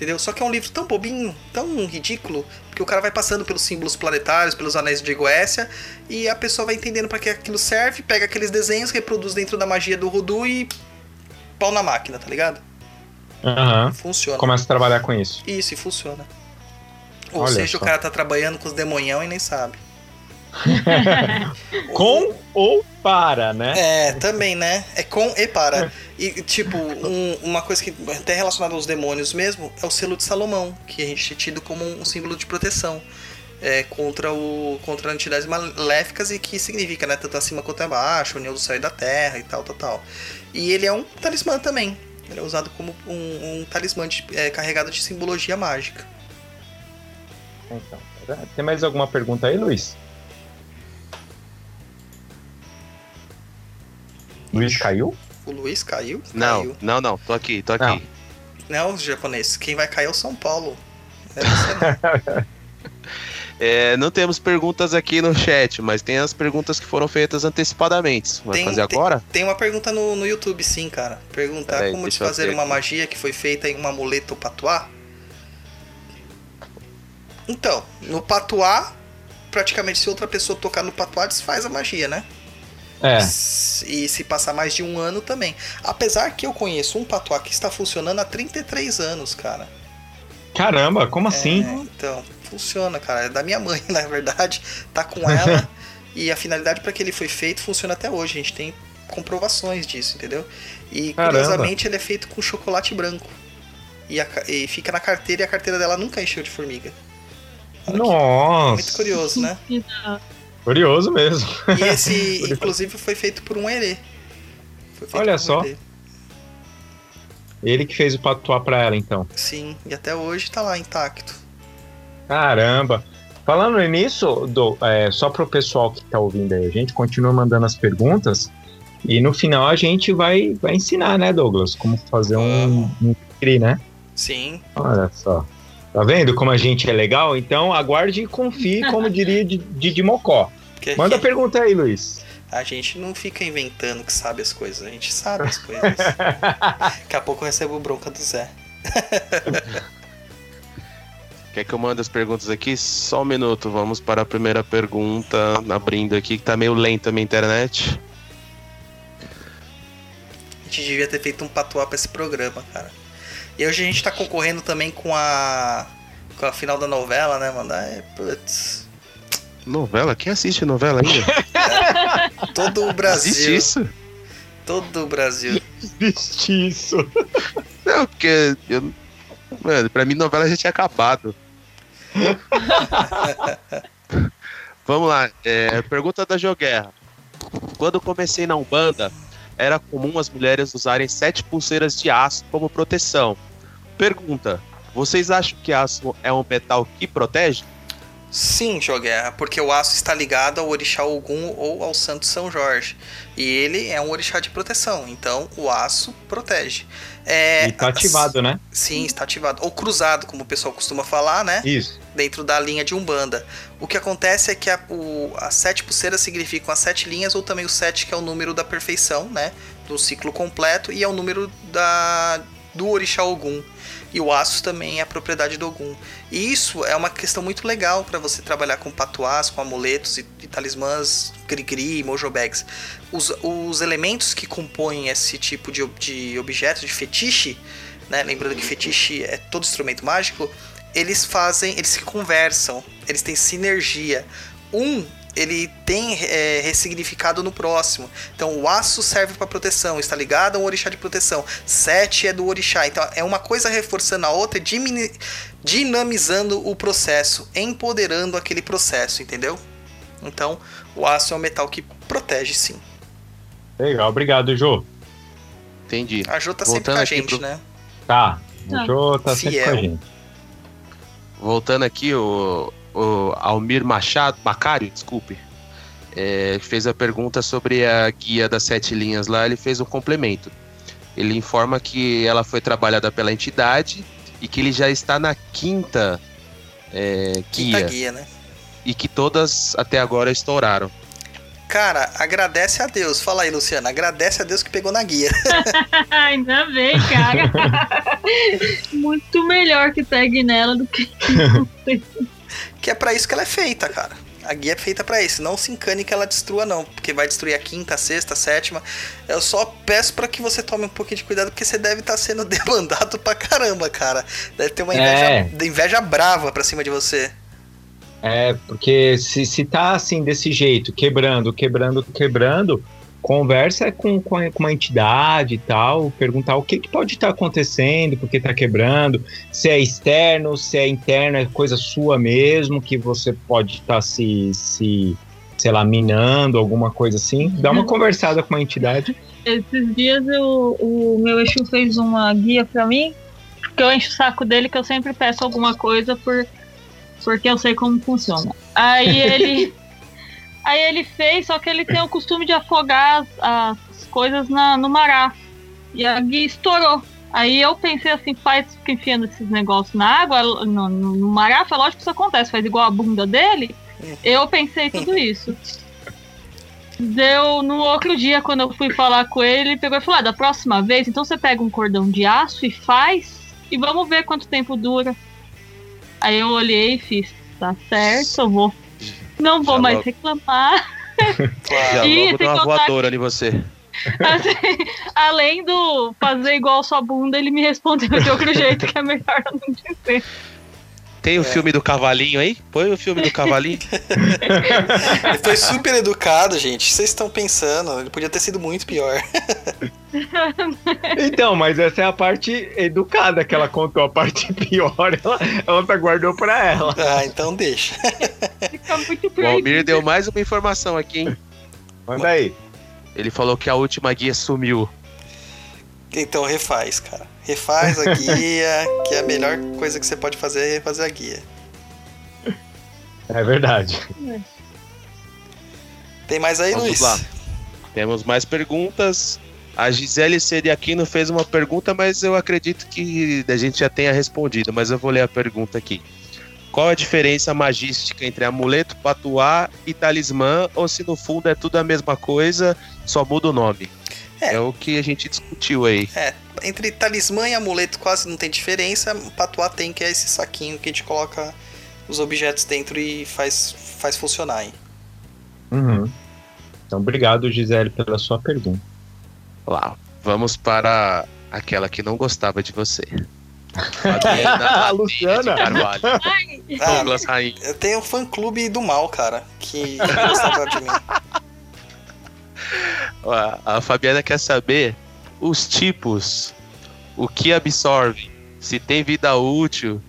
Entendeu? Só que é um livro tão bobinho, tão ridículo, que o cara vai passando pelos símbolos planetários, pelos anéis de Goécia, e a pessoa vai entendendo para que aquilo serve, pega aqueles desenhos, reproduz dentro da magia do Voodoo e pau na máquina, tá ligado? Aham. Funciona. Começa a trabalhar com isso. Isso, e funciona. Ou Olha seja, só. o cara tá trabalhando com os demonhão e nem sabe. Com ou para, né? É, também, né? É com e para. E, tipo, um- uma coisa que até relacionada aos demônios mesmo é o selo de Salomão, que a gente é tido como um símbolo de proteção. É, contra, o, contra entidades maléficas e que significa, né? Tanto acima quanto abaixo, união do céu e da terra e tal, tal, tal. E ele é um talismã também. Ele é usado como um, um talismã de- é, carregado de simbologia mágica. Então, tem mais alguma pergunta aí, Luiz? Luiz caiu? O Luiz caiu? Não, Caiu. não, não, tô aqui, tô aqui. Não. Não, japonês. Quem vai cair é o São Paulo. É você não. É, não temos perguntas aqui no chat, mas tem as perguntas que foram feitas antecipadamente. Vai Tem- fazer tem- agora? Tem uma pergunta no, no YouTube, sim, cara. Perguntar Peraí, como desfazer ver uma magia que foi feita em um amuleto patuá. Então, no patuá, praticamente se outra pessoa tocar no patuá, desfaz a magia, né? É. E se passar mais de um ano também. Apesar que eu conheço um patuá que está funcionando há 33 anos, cara. Caramba, como É, assim? então, funciona, cara. É da minha mãe, na verdade. Tá com ela. e a finalidade para que ele foi feito funciona até hoje. A gente tem comprovações disso, entendeu? E Caramba. curiosamente ele é feito com chocolate branco. E, a e fica na carteira e a carteira dela nunca encheu de formiga. Olha Nossa. Muito curioso, né? Curioso mesmo. E esse, inclusive, foi feito por um herê. Olha um só. herê. Ele que fez o patuá pra ela, então. Sim, e até hoje tá lá intacto. Caramba. Falando nisso, Do, é, só pro pessoal que tá ouvindo aí, a gente continua mandando as perguntas e no final a gente vai, vai ensinar, né, Douglas, como fazer um, um cri, né? Sim, Olha só. Tá vendo como a gente é legal? Então aguarde e confie, como diria Di- Didi Mocó. porque Manda a aqui pergunta aí, Luiz. a gente não fica inventando que sabe as coisas, a gente sabe as coisas. Daqui a pouco eu recebo bronca do Zé. Quer que eu mande as perguntas aqui? Só um minuto, vamos para a primeira pergunta, abrindo aqui, que tá meio lenta a minha internet. A gente devia ter feito um patuá pra esse programa, cara. E hoje a gente tá concorrendo também com a. com a final da novela, né, mano? É, putz. Novela? Quem assiste novela ainda? Todo o Brasil. isso? Todo o Brasil. Justiça. Não, porque eu... Mano, pra mim novela já tinha acabado. Vamos lá, é, pergunta da Joguerra. Quando comecei na Umbanda, era comum as mulheres usarem sete pulseiras de aço como proteção. Pergunta: vocês acham que aço é um metal que protege? Sim, Joguerra, porque o aço está ligado ao orixá Ogum ou ao santo São Jorge. E ele é um orixá de proteção, então o aço protege. É, E tá ativado, né? Sim, está ativado. Ou cruzado, como o pessoal costuma falar, né? Isso. dentro da linha de Umbanda. O que acontece é que a, o, as sete pulseiras significam as sete linhas, ou também o sete, que é o número da perfeição, né? Do ciclo completo, e é o número da, do Orixá Ogum. E o aço também é propriedade do Ogum. E isso é uma questão muito legal para você trabalhar com patuás, com amuletos e, e talismãs, grigri, mojobags. Os, os elementos que compõem esse tipo de, de objeto, de fetiche, né? Lembrando que fetiche é todo instrumento mágico, eles fazem, eles se conversam, eles têm sinergia. Um, ele tem é, ressignificado no próximo. Então, o aço serve para proteção, está ligado a um orixá de proteção. Sete é do orixá. Então, é uma coisa reforçando a outra, dinamizando o processo, empoderando aquele processo, entendeu? Então, o aço é um metal que protege, sim. Legal, obrigado, Jô. Entendi. A Jo tá sempre Voltando com a gente, pro- né? Tá. Tá. O Jô tá sempre Fiel. com a gente. Voltando aqui, o, o Almir Machado, Macário, desculpe, é, fez a pergunta sobre a guia das sete linhas lá, ele fez um complemento. Ele informa que ela foi trabalhada pela entidade e que ele já está na quinta, é, Quinta guia, guia, né? e que todas até agora estouraram. Cara, agradece a Deus. Fala aí, Luciana. Agradece a Deus que pegou na guia. Ainda bem, cara. Muito melhor que pegue nela do que. que é pra isso que ela é feita, cara. A guia é feita pra isso. Não se encane que ela destrua, não. Porque vai destruir a quinta, a sexta, a sétima. Eu só peço para que você tome um pouquinho de cuidado, porque você deve estar tá sendo demandado pra caramba, cara. Deve ter uma inveja, é. inveja brava pra cima de você. É, porque se, se tá assim, desse jeito, quebrando, quebrando, quebrando, conversa com, com, com uma entidade e tal, perguntar o que, que pode estar tá acontecendo, por que está quebrando, se é externo, se é interno, é coisa sua mesmo, que você pode estar tá se, se, sei lá, minando, alguma coisa assim. Dá uma conversada com a entidade. Esses dias eu, o meu Exu fez uma guia para mim, que eu encho o saco dele, que eu sempre peço alguma coisa por porque eu sei como funciona. Aí ele. Aí ele fez, só que ele tem o costume de afogar as, as coisas na, no mará. E a guia estourou. Aí eu pensei assim, faz fica enfiando esses negócios na água, no, no, no mará, foi lógico que isso acontece, faz igual a bunda dele. Eu pensei tudo isso. Deu no outro dia, quando eu fui falar com ele, ele pegou e falou: ah, da próxima vez, então você pega um cordão de aço e faz, e vamos ver quanto tempo dura. Aí eu olhei e fiz, tá certo, eu vou. Não vou Já mais logo... reclamar. Claro. Já e logo deu uma voadora em você. Assim, além do fazer igual sua bunda, ele me respondeu de outro jeito que é melhor não dizer. Tem o é. filme do cavalinho aí? Põe o filme do cavalinho. ele foi super educado, gente. Vocês estão pensando, ele podia ter sido muito pior. então, mas essa é a parte educada que ela contou, a parte pior, ela, ela tá guardou pra ela. Ah, então deixa. Fica muito O Almir deu mais uma informação aqui, hein? Manda aí. Ele falou que a última guia sumiu. Então refaz, cara. Refaz a guia, que é a melhor coisa que você pode fazer é refazer a guia. É verdade. Tem mais aí, Vamos Luiz? Lá. Temos mais perguntas. A Gisele Seriaquino fez uma pergunta, mas eu acredito que a gente já tenha respondido, mas eu vou ler a pergunta aqui. Qual a diferença magística entre amuleto, patuá e talismã, ou se no fundo é tudo a mesma coisa, só muda o nome? É. é o que a gente discutiu aí. É, entre talismã e amuleto quase não tem diferença, patuá tem, que é esse saquinho que a gente coloca os objetos dentro e faz, faz funcionar aí. Uhum. Então, obrigado, Gisele, pela sua pergunta. Lá, vamos para aquela que não gostava de você. A Luciana? Carvalho. Douglas ah, Rainha. Eu tenho um fã clube do mal, cara, que gostava de mim. A Fabiana quer saber os tipos, o que absorve, se tem vida útil,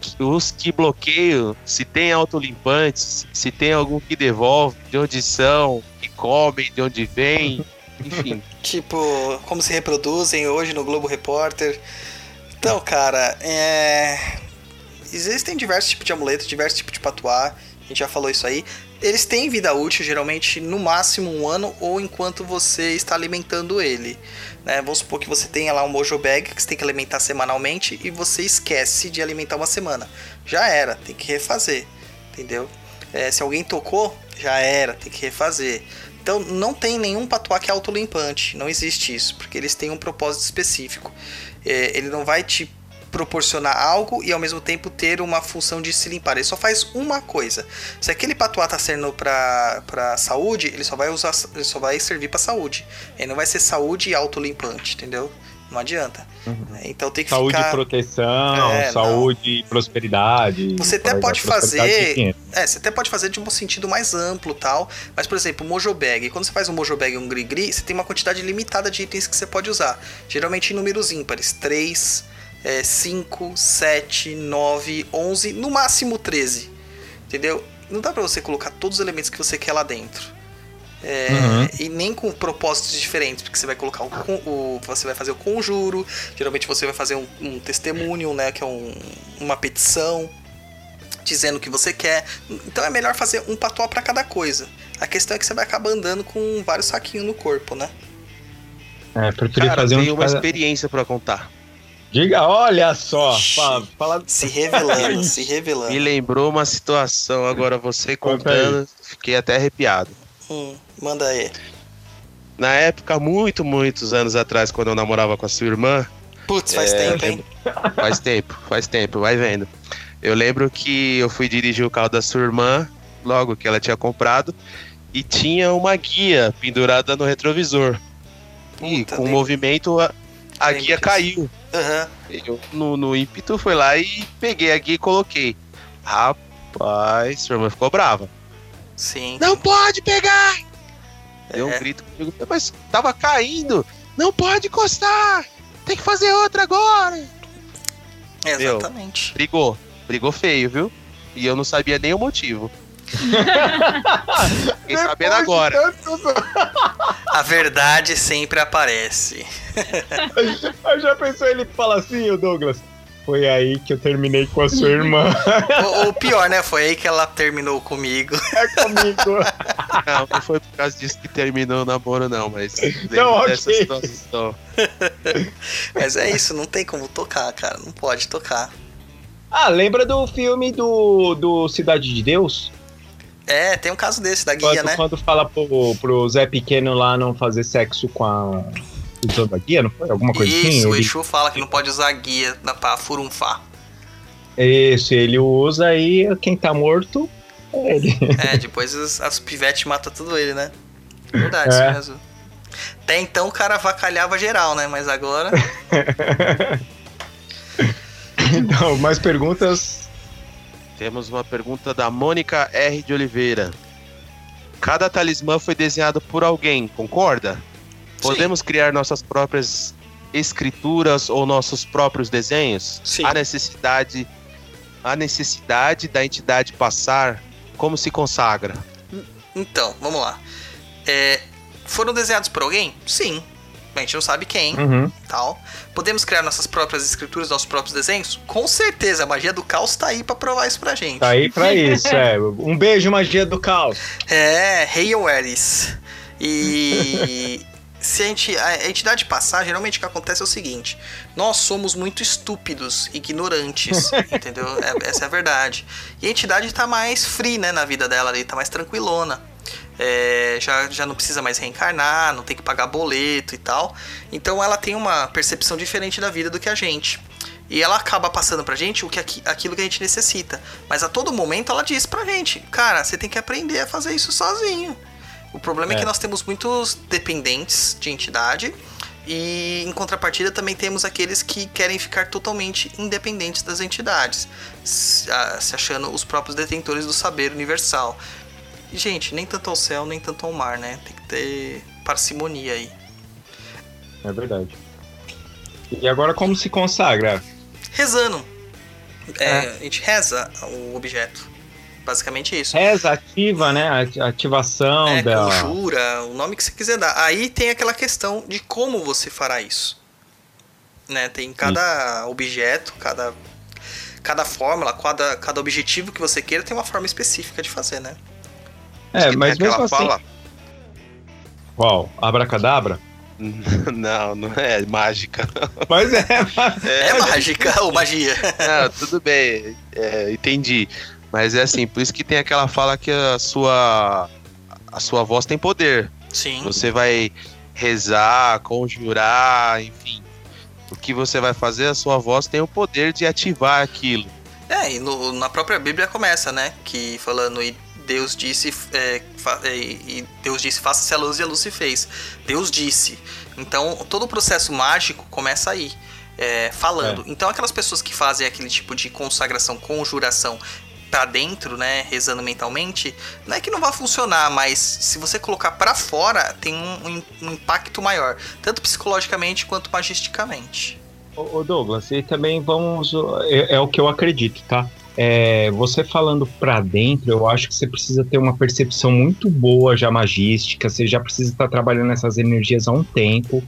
que, os que bloqueiam, se tem autolimpantes, se tem algum que devolve, de onde são, que comem, de onde vem, enfim. tipo, como se reproduzem hoje no Globo Repórter. Então, cara, é... existem diversos tipos de amuletos, diversos tipos de patuá, a gente já falou isso aí eles têm vida útil, geralmente no máximo um ano, ou enquanto você está alimentando ele. Né? Vamos supor que você tenha lá um Mojo Bag que você tem que alimentar semanalmente e você esquece de alimentar uma semana. Já era, tem que refazer, entendeu? É, se alguém tocou, já era, tem que refazer. Então não tem nenhum patuá que é autolimpante, não existe isso, porque eles têm um propósito específico. É, ele não vai te proporcionar algo e ao mesmo tempo ter uma função de se limpar. Ele só faz uma coisa. Se aquele patuá tá sendo para para saúde, ele só vai usar, ele só vai servir para saúde. Ele não vai ser saúde autolimpante, entendeu? Não adianta. Uhum. Então tem que saúde ficar... e proteção, é, saúde e prosperidade. Você até pode fazer. É, você até pode fazer de um sentido mais amplo tal. Mas, por exemplo, o Mojo Bag. Quando você faz um Mojo Bag e um Gri-Gri, você tem uma quantidade limitada de itens que você pode usar. Geralmente em números ímpares. 3, é, 5, 7, 9, 11, no máximo 13. Entendeu? Não dá pra você colocar todos os elementos que você quer lá dentro. É, uhum. E nem com propósitos diferentes, porque você vai colocar o, o, você vai fazer o conjuro, geralmente você vai fazer um, um testemunho, né, que é um, uma petição dizendo o que você quer. Então é melhor fazer um patuá para cada coisa. A questão é que você vai acabar andando com vários saquinhos no corpo, né? É, preferi fazer um uma experiência para contar. Diga, olha só. Fala, fala... Se revelando, se revelando. Me lembrou uma situação, agora você contando, fiquei até arrepiado. Hum, manda aí. Na época, muito, muitos anos atrás, quando eu namorava com a sua irmã, Putz, faz É, tempo, hein? faz tempo, faz tempo, vai vendo. Eu lembro que eu fui dirigir o carro da sua irmã, logo que ela tinha comprado, e tinha uma guia pendurada no retrovisor. E Puta, com o movimento, a, guia disso. caiu. Aham. Eu, no, no ímpeto, fui lá e peguei a guia e coloquei. Rapaz, sua irmã ficou brava. Sim. Não pode pegar! Deu um É. grito comigo, mas tava caindo! Não pode encostar! Tem que fazer outra agora! Exatamente. Brigou, brigou feio, viu? E eu não sabia nem o motivo. Fiquei sabendo agora. tantos- A verdade sempre aparece. Eu já pensou ele fala assim, o Douglas? Foi aí que eu terminei com a sua irmã. o, o pior, né? Foi aí que ela terminou comigo. É comigo. Não, não foi por causa disso que terminou o namoro, não, mas Não, ok. dessa situação. Mas é isso, não tem como tocar, cara. Não pode tocar. Ah, lembra do filme do, do Cidade de Deus? É, tem um caso desse da guia, quando, né? quando fala pro, pro Zé Pequeno lá não fazer sexo com a. Usando a guia, não foi? Alguma coisa assim? Isso, o Exu fala que não pode usar guia pra furunfar. Isso, ele usa e quem tá morto é ele. É, depois as, as pivetes matam tudo ele, né? Verdade, É. isso mesmo. Até então o cara avacalhava geral, né? Mas agora. Então, mais perguntas? Temos uma pergunta da Mônica R. de Oliveira. Cada talismã foi desenhado por alguém, concorda? Podemos criar nossas próprias escrituras ou nossos próprios desenhos? Sim. A necessidade, a necessidade da entidade passar, como se consagra? Então, vamos lá. É, foram desenhados por alguém? Sim. A gente não sabe quem. Uhum. tal. Podemos criar nossas próprias escrituras, nossos próprios desenhos? Com certeza, a magia do caos tá aí pra provar isso pra gente. Tá aí pra isso, é. Um beijo, magia do caos. É, Hail Ares. E se a, gente, a entidade passar, geralmente o que acontece é o seguinte: nós somos muito estúpidos, ignorantes, entendeu? É- essa é a verdade. E a entidade tá mais free, né, na vida dela ali, tá mais tranquilona. É, já, já não precisa mais reencarnar, não tem que pagar boleto e tal. Então ela tem uma percepção diferente da vida do que a gente. E ela acaba passando pra gente o que aqui- aquilo que a gente necessita. Mas a todo momento ela diz pra gente, cara, você tem que aprender a fazer isso sozinho. O problema é, É. que nós temos muitos dependentes de entidade. E em contrapartida também temos aqueles que querem ficar totalmente independentes das entidades, se achando os próprios detentores do saber universal. E, gente, nem tanto ao céu, nem tanto ao mar, né? Tem que ter parcimonia aí. É verdade. E agora como se consagra? Rezando. É, A gente reza o objeto. Basicamente isso. Reza ativa, né? A ativação É, da. conjura, o nome que você quiser dar. Aí tem aquela questão de como você fará isso. Né? Tem cada objeto, cada, cada fórmula, cada, cada objetivo que você queira tem uma forma específica de fazer, né? É, mas tem mesmo assim. fala? Qual? Abracadabra? Não, não é mágica. Mas é. É, mágica ou magia. Não, tudo bem, é, entendi. Mas é assim, por isso que tem aquela fala que a sua a sua voz tem poder. Sim. Você vai rezar, conjurar, enfim. O que você vai fazer, a sua voz tem o poder de ativar aquilo. É, e no- na própria Bíblia começa, né? Que falando, e Deus disse, é, é, e Deus disse, faça-se a luz e a luz se fez. Deus disse. Então, todo o processo mágico começa aí, é, falando. Então, aquelas pessoas que fazem aquele tipo de consagração, conjuração pra dentro, né, rezando mentalmente, não é que não vai funcionar, mas se você colocar pra fora, tem um, um- impacto maior, tanto psicologicamente quanto magisticamente. Ô, Douglas, e também vamos. É, é o que eu acredito, tá? É, você falando pra dentro, eu acho que você precisa ter uma percepção muito boa já magística, você já precisa estar trabalhando essas energias há um tempo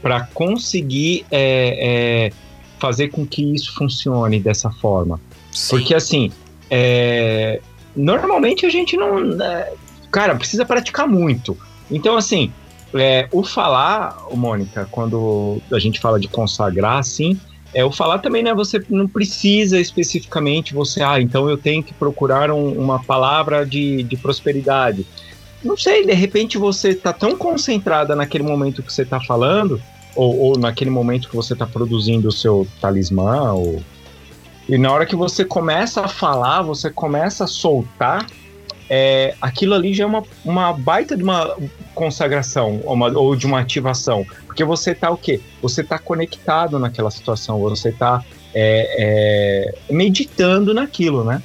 para conseguir é, é, fazer com que isso funcione dessa forma. Sim. Porque assim, é, normalmente a gente não. é, cara, precisa praticar muito. Então, assim, é, o falar, Mônica, quando a gente fala de consagrar, assim, é, o falar também, né? Você não precisa especificamente você, ah, então eu tenho que procurar um- uma palavra de, de prosperidade. não sei, de repente você tá tão concentrada naquele momento que você tá falando, ou, ou naquele momento que você tá produzindo o seu talismã, ou... e na hora que você começa a falar, você começa a soltar, é, aquilo ali já é uma, uma baita de uma consagração ou, uma, ou de uma ativação. Porque você tá o quê? Você tá conectado naquela situação, você tá é, é, meditando naquilo, né?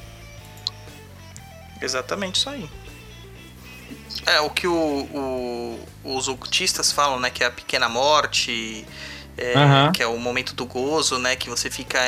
Exatamente isso aí. É, o que o, o, os ocultistas falam, né? Que é a pequena morte, é, Aham. que é o momento do gozo, né? Que você fica.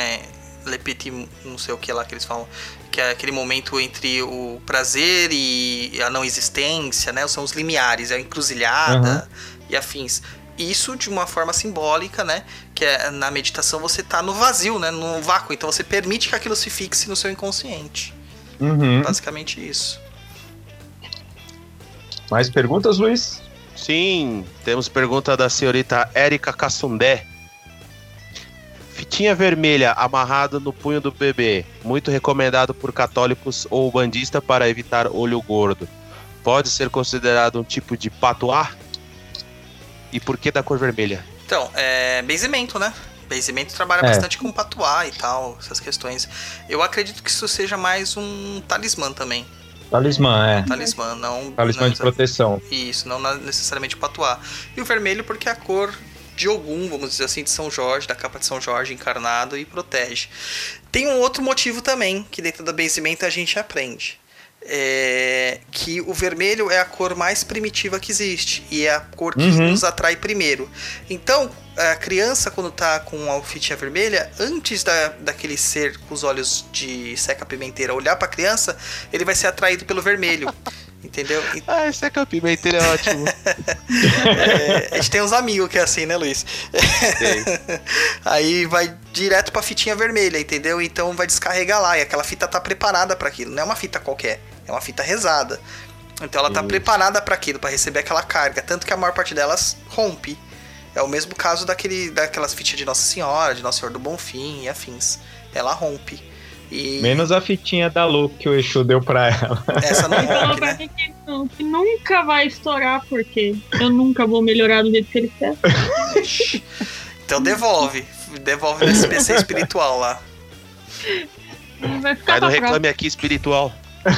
É, le petit, não sei o que lá que eles falam. Que é aquele momento entre o prazer e a não existência, né? São os limiares, é a encruzilhada Aham. e afins. Isso de uma forma simbólica, né? Que é na meditação você tá no vazio, né? No vácuo. Então você permite que aquilo se fixe no seu inconsciente. Uhum. Basicamente isso. Mais perguntas, Luiz? Sim, temos pergunta da senhorita Érica Cassundé. Fitinha vermelha amarrada no punho do bebê, muito recomendado por católicos ou bandista para evitar olho gordo. Pode ser considerado um tipo de patuá? E por que da cor vermelha? Então, é benzimento, né? Benzimento trabalha É. bastante com patuá e tal, essas questões. Eu acredito que isso seja mais um talismã também. Talismã, é. Talismã, não. Talismã não de proteção. Isso, não necessariamente patuá. E o vermelho porque é a cor de Ogum, vamos dizer assim, de São Jorge, da capa de São Jorge encarnado e protege. Tem um outro motivo também, que dentro da benzimento a gente aprende. É que o vermelho é a cor mais primitiva que existe e é a cor que Uhum. nos atrai primeiro. Então, a criança, quando tá com a fitinha vermelha, antes da, daquele ser com os olhos de seca pimenteira olhar pra criança, ele vai ser atraído pelo vermelho. Entendeu? E- Ah, esse é é o pimenteiro, é ótimo. é, a gente tem uns amigos que é assim, né, Luiz? Aí vai direto pra fitinha vermelha, entendeu? Então vai descarregar lá. E aquela fita tá preparada para aquilo. Não é uma fita qualquer, é uma fita rezada. Então ela tá Isso. preparada para aquilo, para receber aquela carga. Tanto que a maior parte delas rompe. É o mesmo caso daquele, daquelas fitinhas de Nossa Senhora, de Nossa Senhora do Bonfim e afins. Ela rompe. E Menos a fitinha da Lu que o Exu deu pra ela. essa não rompe, pra né? mim que, não, que nunca vai estourar, porque eu nunca vou melhorar do jeito que ele quer. Então devolve. Devolve no SPC espiritual lá. Vai no Reclame Aqui Espiritual.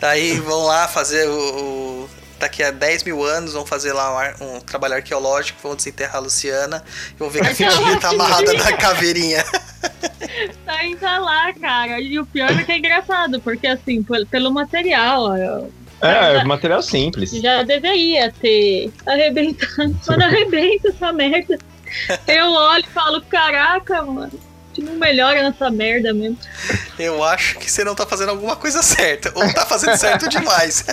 Aí vão lá fazer o, o- Daqui a 10 mil anos vão fazer lá um, um trabalho arqueológico, vão desenterrar a Luciana e vão ver que a fitinha tá amarrada na caveirinha. Tá ainda lá, cara. E o pior é que é engraçado, porque assim, pel- pelo material, eu É, material simples. já deveria ter arrebentado. Quando arrebenta essa merda, eu olho e falo, caraca, mano. Não melhora nessa merda mesmo. Eu acho que você não tá fazendo alguma coisa certa. Ou tá fazendo certo demais.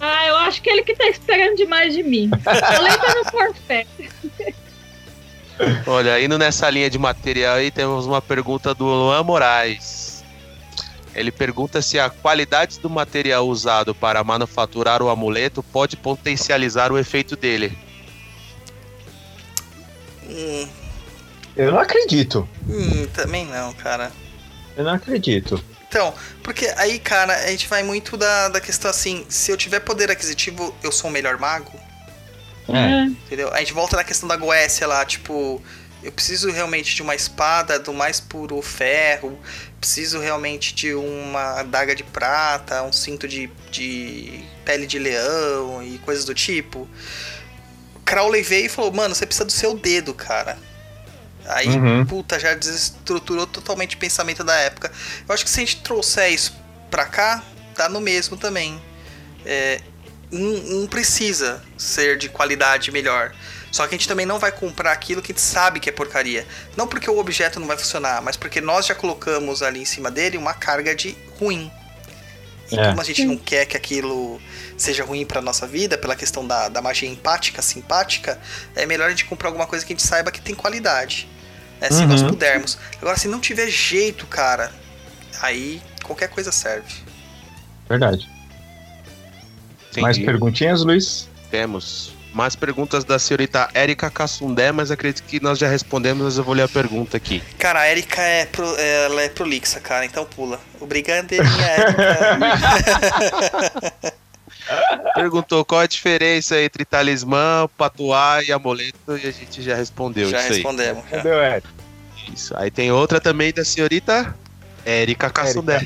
Ah, eu acho que ele que tá esperando demais de mim. Além tá no forfé. Olha, indo nessa linha de material aí, temos uma pergunta do Luan Moraes. Ele pergunta se a qualidade do material usado para manufaturar o amuleto pode potencializar o efeito dele. Hum, Eu não acredito. hum, também não, cara. Eu não acredito. Então, porque aí, cara, a gente vai muito da, da questão assim: se eu tiver poder aquisitivo, eu sou o melhor mago? É. Entendeu? A gente volta na questão da Goécia lá, tipo, eu preciso realmente de uma espada do mais puro ferro, preciso realmente de uma adaga de prata, um cinto de, de pele de leão e coisas do tipo. Crowley veio e falou, mano, você precisa do seu dedo, cara. Aí, Uhum. puta, já desestruturou totalmente o pensamento da época. Eu acho que se a gente trouxer isso pra cá, dá no mesmo também. É, não, não precisa ser de qualidade melhor. Só que a gente também não vai comprar aquilo que a gente sabe que é porcaria. Não porque o objeto não vai funcionar, mas porque nós já colocamos ali em cima dele uma carga de ruim. E É. como a gente não quer que aquilo seja ruim pra nossa vida, pela questão da, da magia empática, simpática, é melhor a gente comprar alguma coisa que a gente saiba que tem qualidade. Né, se Uhum. nós pudermos. Agora, se não tiver jeito, cara, aí qualquer coisa serve. Verdade. Mais Entendi. perguntinhas, Luiz? Temos. Mais perguntas da senhorita Érica Cassundé, mas acredito que nós já respondemos, mas eu vou ler a pergunta aqui. Cara, a Erika é, pro, ela é prolixa, cara, então pula. Obrigado, Erika. Perguntou qual a diferença entre talismã, patuá e amuleto e a gente já respondeu já isso aí. respondemos. já. Entendeu, Ed? Isso. Aí tem outra também da senhorita Érica Cassundé.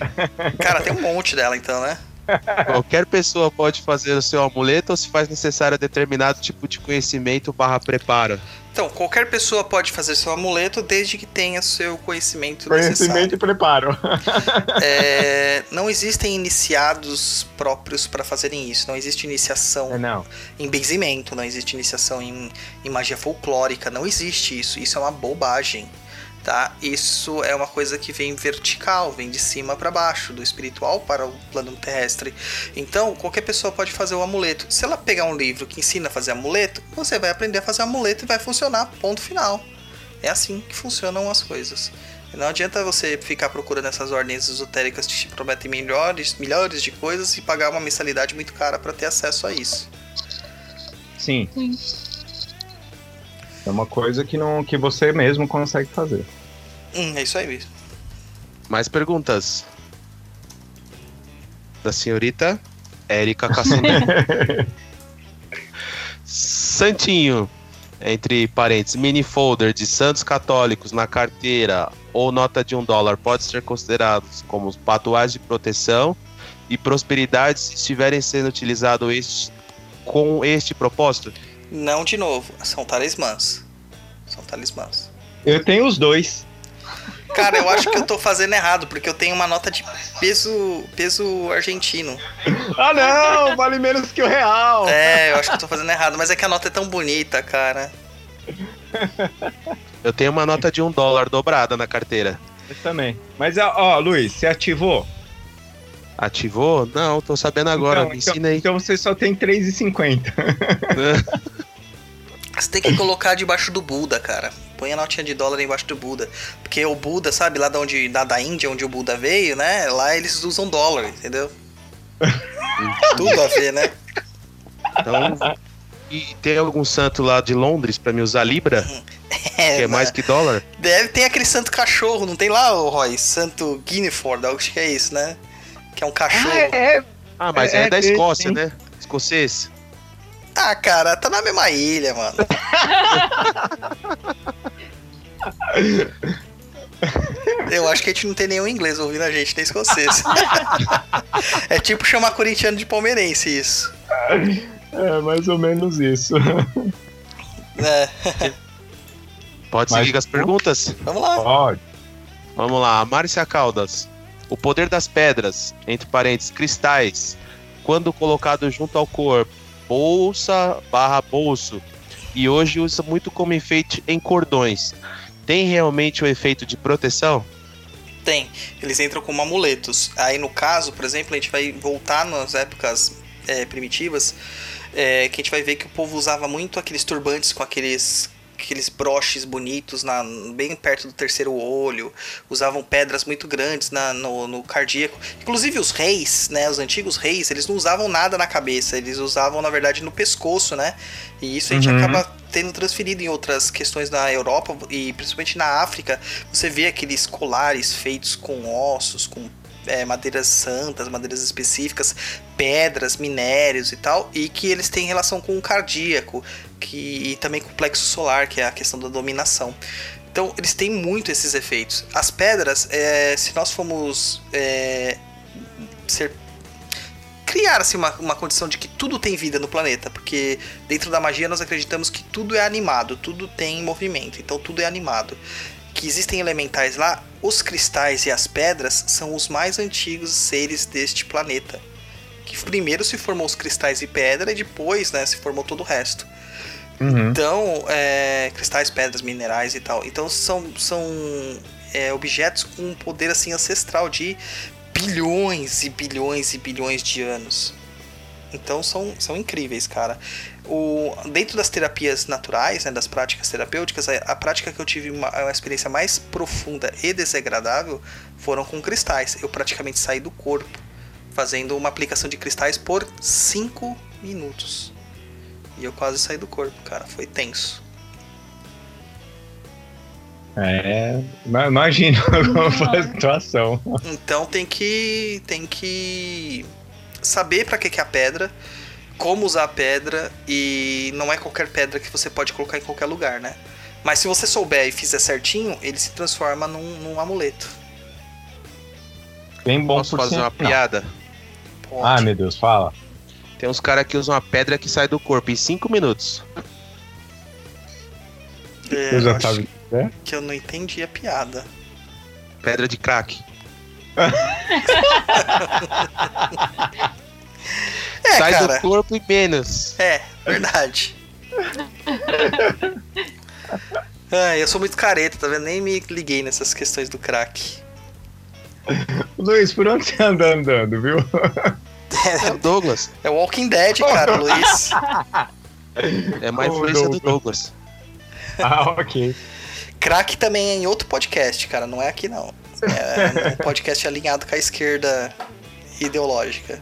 Cara, tem um monte dela então, né? Qualquer pessoa pode fazer o seu amuleto ou se faz necessário determinado tipo de conhecimento barra preparo? Então, qualquer pessoa pode fazer seu amuleto desde que tenha seu conhecimento, Conhecimento e preparo. necessário. É, não existem iniciados próprios para fazerem isso. Não existe iniciação É, não. em benzimento, não existe iniciação em, em magia folclórica, não existe isso. Isso é uma bobagem, tá? Isso é uma coisa que vem vertical, vem de cima para baixo, do espiritual para o plano terrestre. Então, qualquer pessoa pode fazer o amuleto. Se ela pegar um livro que ensina a fazer amuleto, você vai aprender a fazer amuleto e vai funcionar, ponto final. É assim que funcionam as coisas. Não adianta você ficar procurando essas ordens esotéricas que te prometem melhores, milhares de coisas e pagar uma mensalidade muito cara para ter acesso a isso. Sim. Sim. É uma coisa que, não, que você mesmo consegue fazer. Hum, é isso aí mesmo. Mais perguntas? Da senhorita Érica Cassundé. Santinho, entre parênteses, mini folder de santos católicos na carteira ou nota de um dólar pode ser considerados como patuais de proteção e prosperidade se estiverem sendo utilizados este, com este propósito? Não de novo, são talismãs. São talismãs. Eu tenho os dois. Cara, eu acho que eu tô fazendo errado, porque eu tenho uma nota de peso, peso argentino. Ah, não! Vale menos que o real! É, eu acho que eu tô fazendo errado, mas é que a nota é tão bonita, cara. Eu tenho uma nota de um dólar dobrada na carteira. Eu também. Mas, ó, ó, Luiz, você ativou? Ativou? Não, tô sabendo agora. então, Me então- ensina aí. Então você só tem 3,50. Você tem que colocar debaixo do Buda, cara. Põe a notinha de dólar embaixo do Buda. Porque o Buda, sabe, lá da, onde, da, da Índia, onde o Buda veio, né? Lá eles usam dólar, entendeu? Tudo a ver, né? Então, e tem algum santo lá de Londres pra me usar Libra? Que é mais né? que dólar? Deve ter aquele santo cachorro, não tem lá, o Roy? Santo Guineford, acho que é isso, né? Que é um cachorro. Ah, é. Ah, mas é, É, da é, Escócia, sim. né? Escocês. Ah, cara, tá na mesma ilha, mano. Eu acho que a gente não tem nenhum inglês ouvindo a gente, nem escocês. é tipo chamar corintiano de palmeirense, isso. É mais ou menos isso. É, Pode Mas- seguir com as perguntas? vamos lá. Pode. Vamos lá, Márcia Caldas. O poder das pedras, entre parênteses, cristais, quando colocado junto ao corpo, bolsa barra bolso, e hoje usa muito como enfeite em cordões. Tem realmente o efeito de proteção? Tem. Eles entram como amuletos. Aí no caso, por exemplo, a gente vai voltar nas épocas é, primitivas, é, que a gente vai ver que o povo usava muito aqueles turbantes com aqueles aqueles broches bonitos na, bem perto do terceiro olho, usavam pedras muito grandes na, no, no cardíaco. Inclusive os reis, né, os antigos reis, eles não usavam nada na cabeça, eles usavam na verdade no pescoço, né? E isso a gente Uhum. acaba tendo transferido em outras questões na Europa e principalmente na África. Você vê aqueles colares feitos com ossos, com é, madeiras santas, madeiras específicas, pedras, minérios e tal, e que eles têm relação com o cardíaco, que e também com o plexo solar, que é a questão da dominação. Então eles têm muito esses efeitos. As pedras, é, se nós formos é, ser criar assim, uma, uma condição de que tudo tem vida no planeta, porque dentro da magia nós acreditamos que tudo é animado, tudo tem movimento, então tudo é animado. Que existem elementais lá, os cristais e as pedras são os mais antigos seres deste planeta. Que primeiro se formou os cristais e pedra e depois né, se formou todo o resto. Uhum. Então, é, cristais, pedras, minerais e tal. Então são, são é, objetos com um poder assim ancestral de bilhões e bilhões e bilhões de anos. Então são, são incríveis, cara. O, dentro das terapias naturais, né, das práticas terapêuticas, a, a prática que eu tive uma, uma experiência mais profunda e desagradável foram com cristais. Eu praticamente saí do corpo fazendo uma aplicação de cristais por 5 minutos. E eu quase saí do corpo, cara. Foi tenso. É. ima- Imagina como foi a situação. Então tem que. tem que saber pra que, que é a pedra, como usar a pedra e não é qualquer pedra que você pode colocar em qualquer lugar, né? Mas se você souber e fizer certinho, ele se transforma num, num amuleto. Bem bom Posso fazer uma piada? Pode. Ah, meu Deus, fala. Tem uns caras que usam uma pedra que sai do corpo em 5 minutos. É, Eu já tava. né? que eu não entendi a piada. Pedra de crack. É, sai cara. do corpo e menos. É, verdade. ah, eu sou muito careta, tá vendo? Nem me liguei nessas questões do crack. Luiz, por onde você anda andando, viu? É o Douglas. É o Walking Dead, cara, Luiz. É uma Ô, influência do Douglas. Douglas. Ah, ok. Crack também é em outro podcast, cara, não é aqui não. É um podcast alinhado com a esquerda ideológica.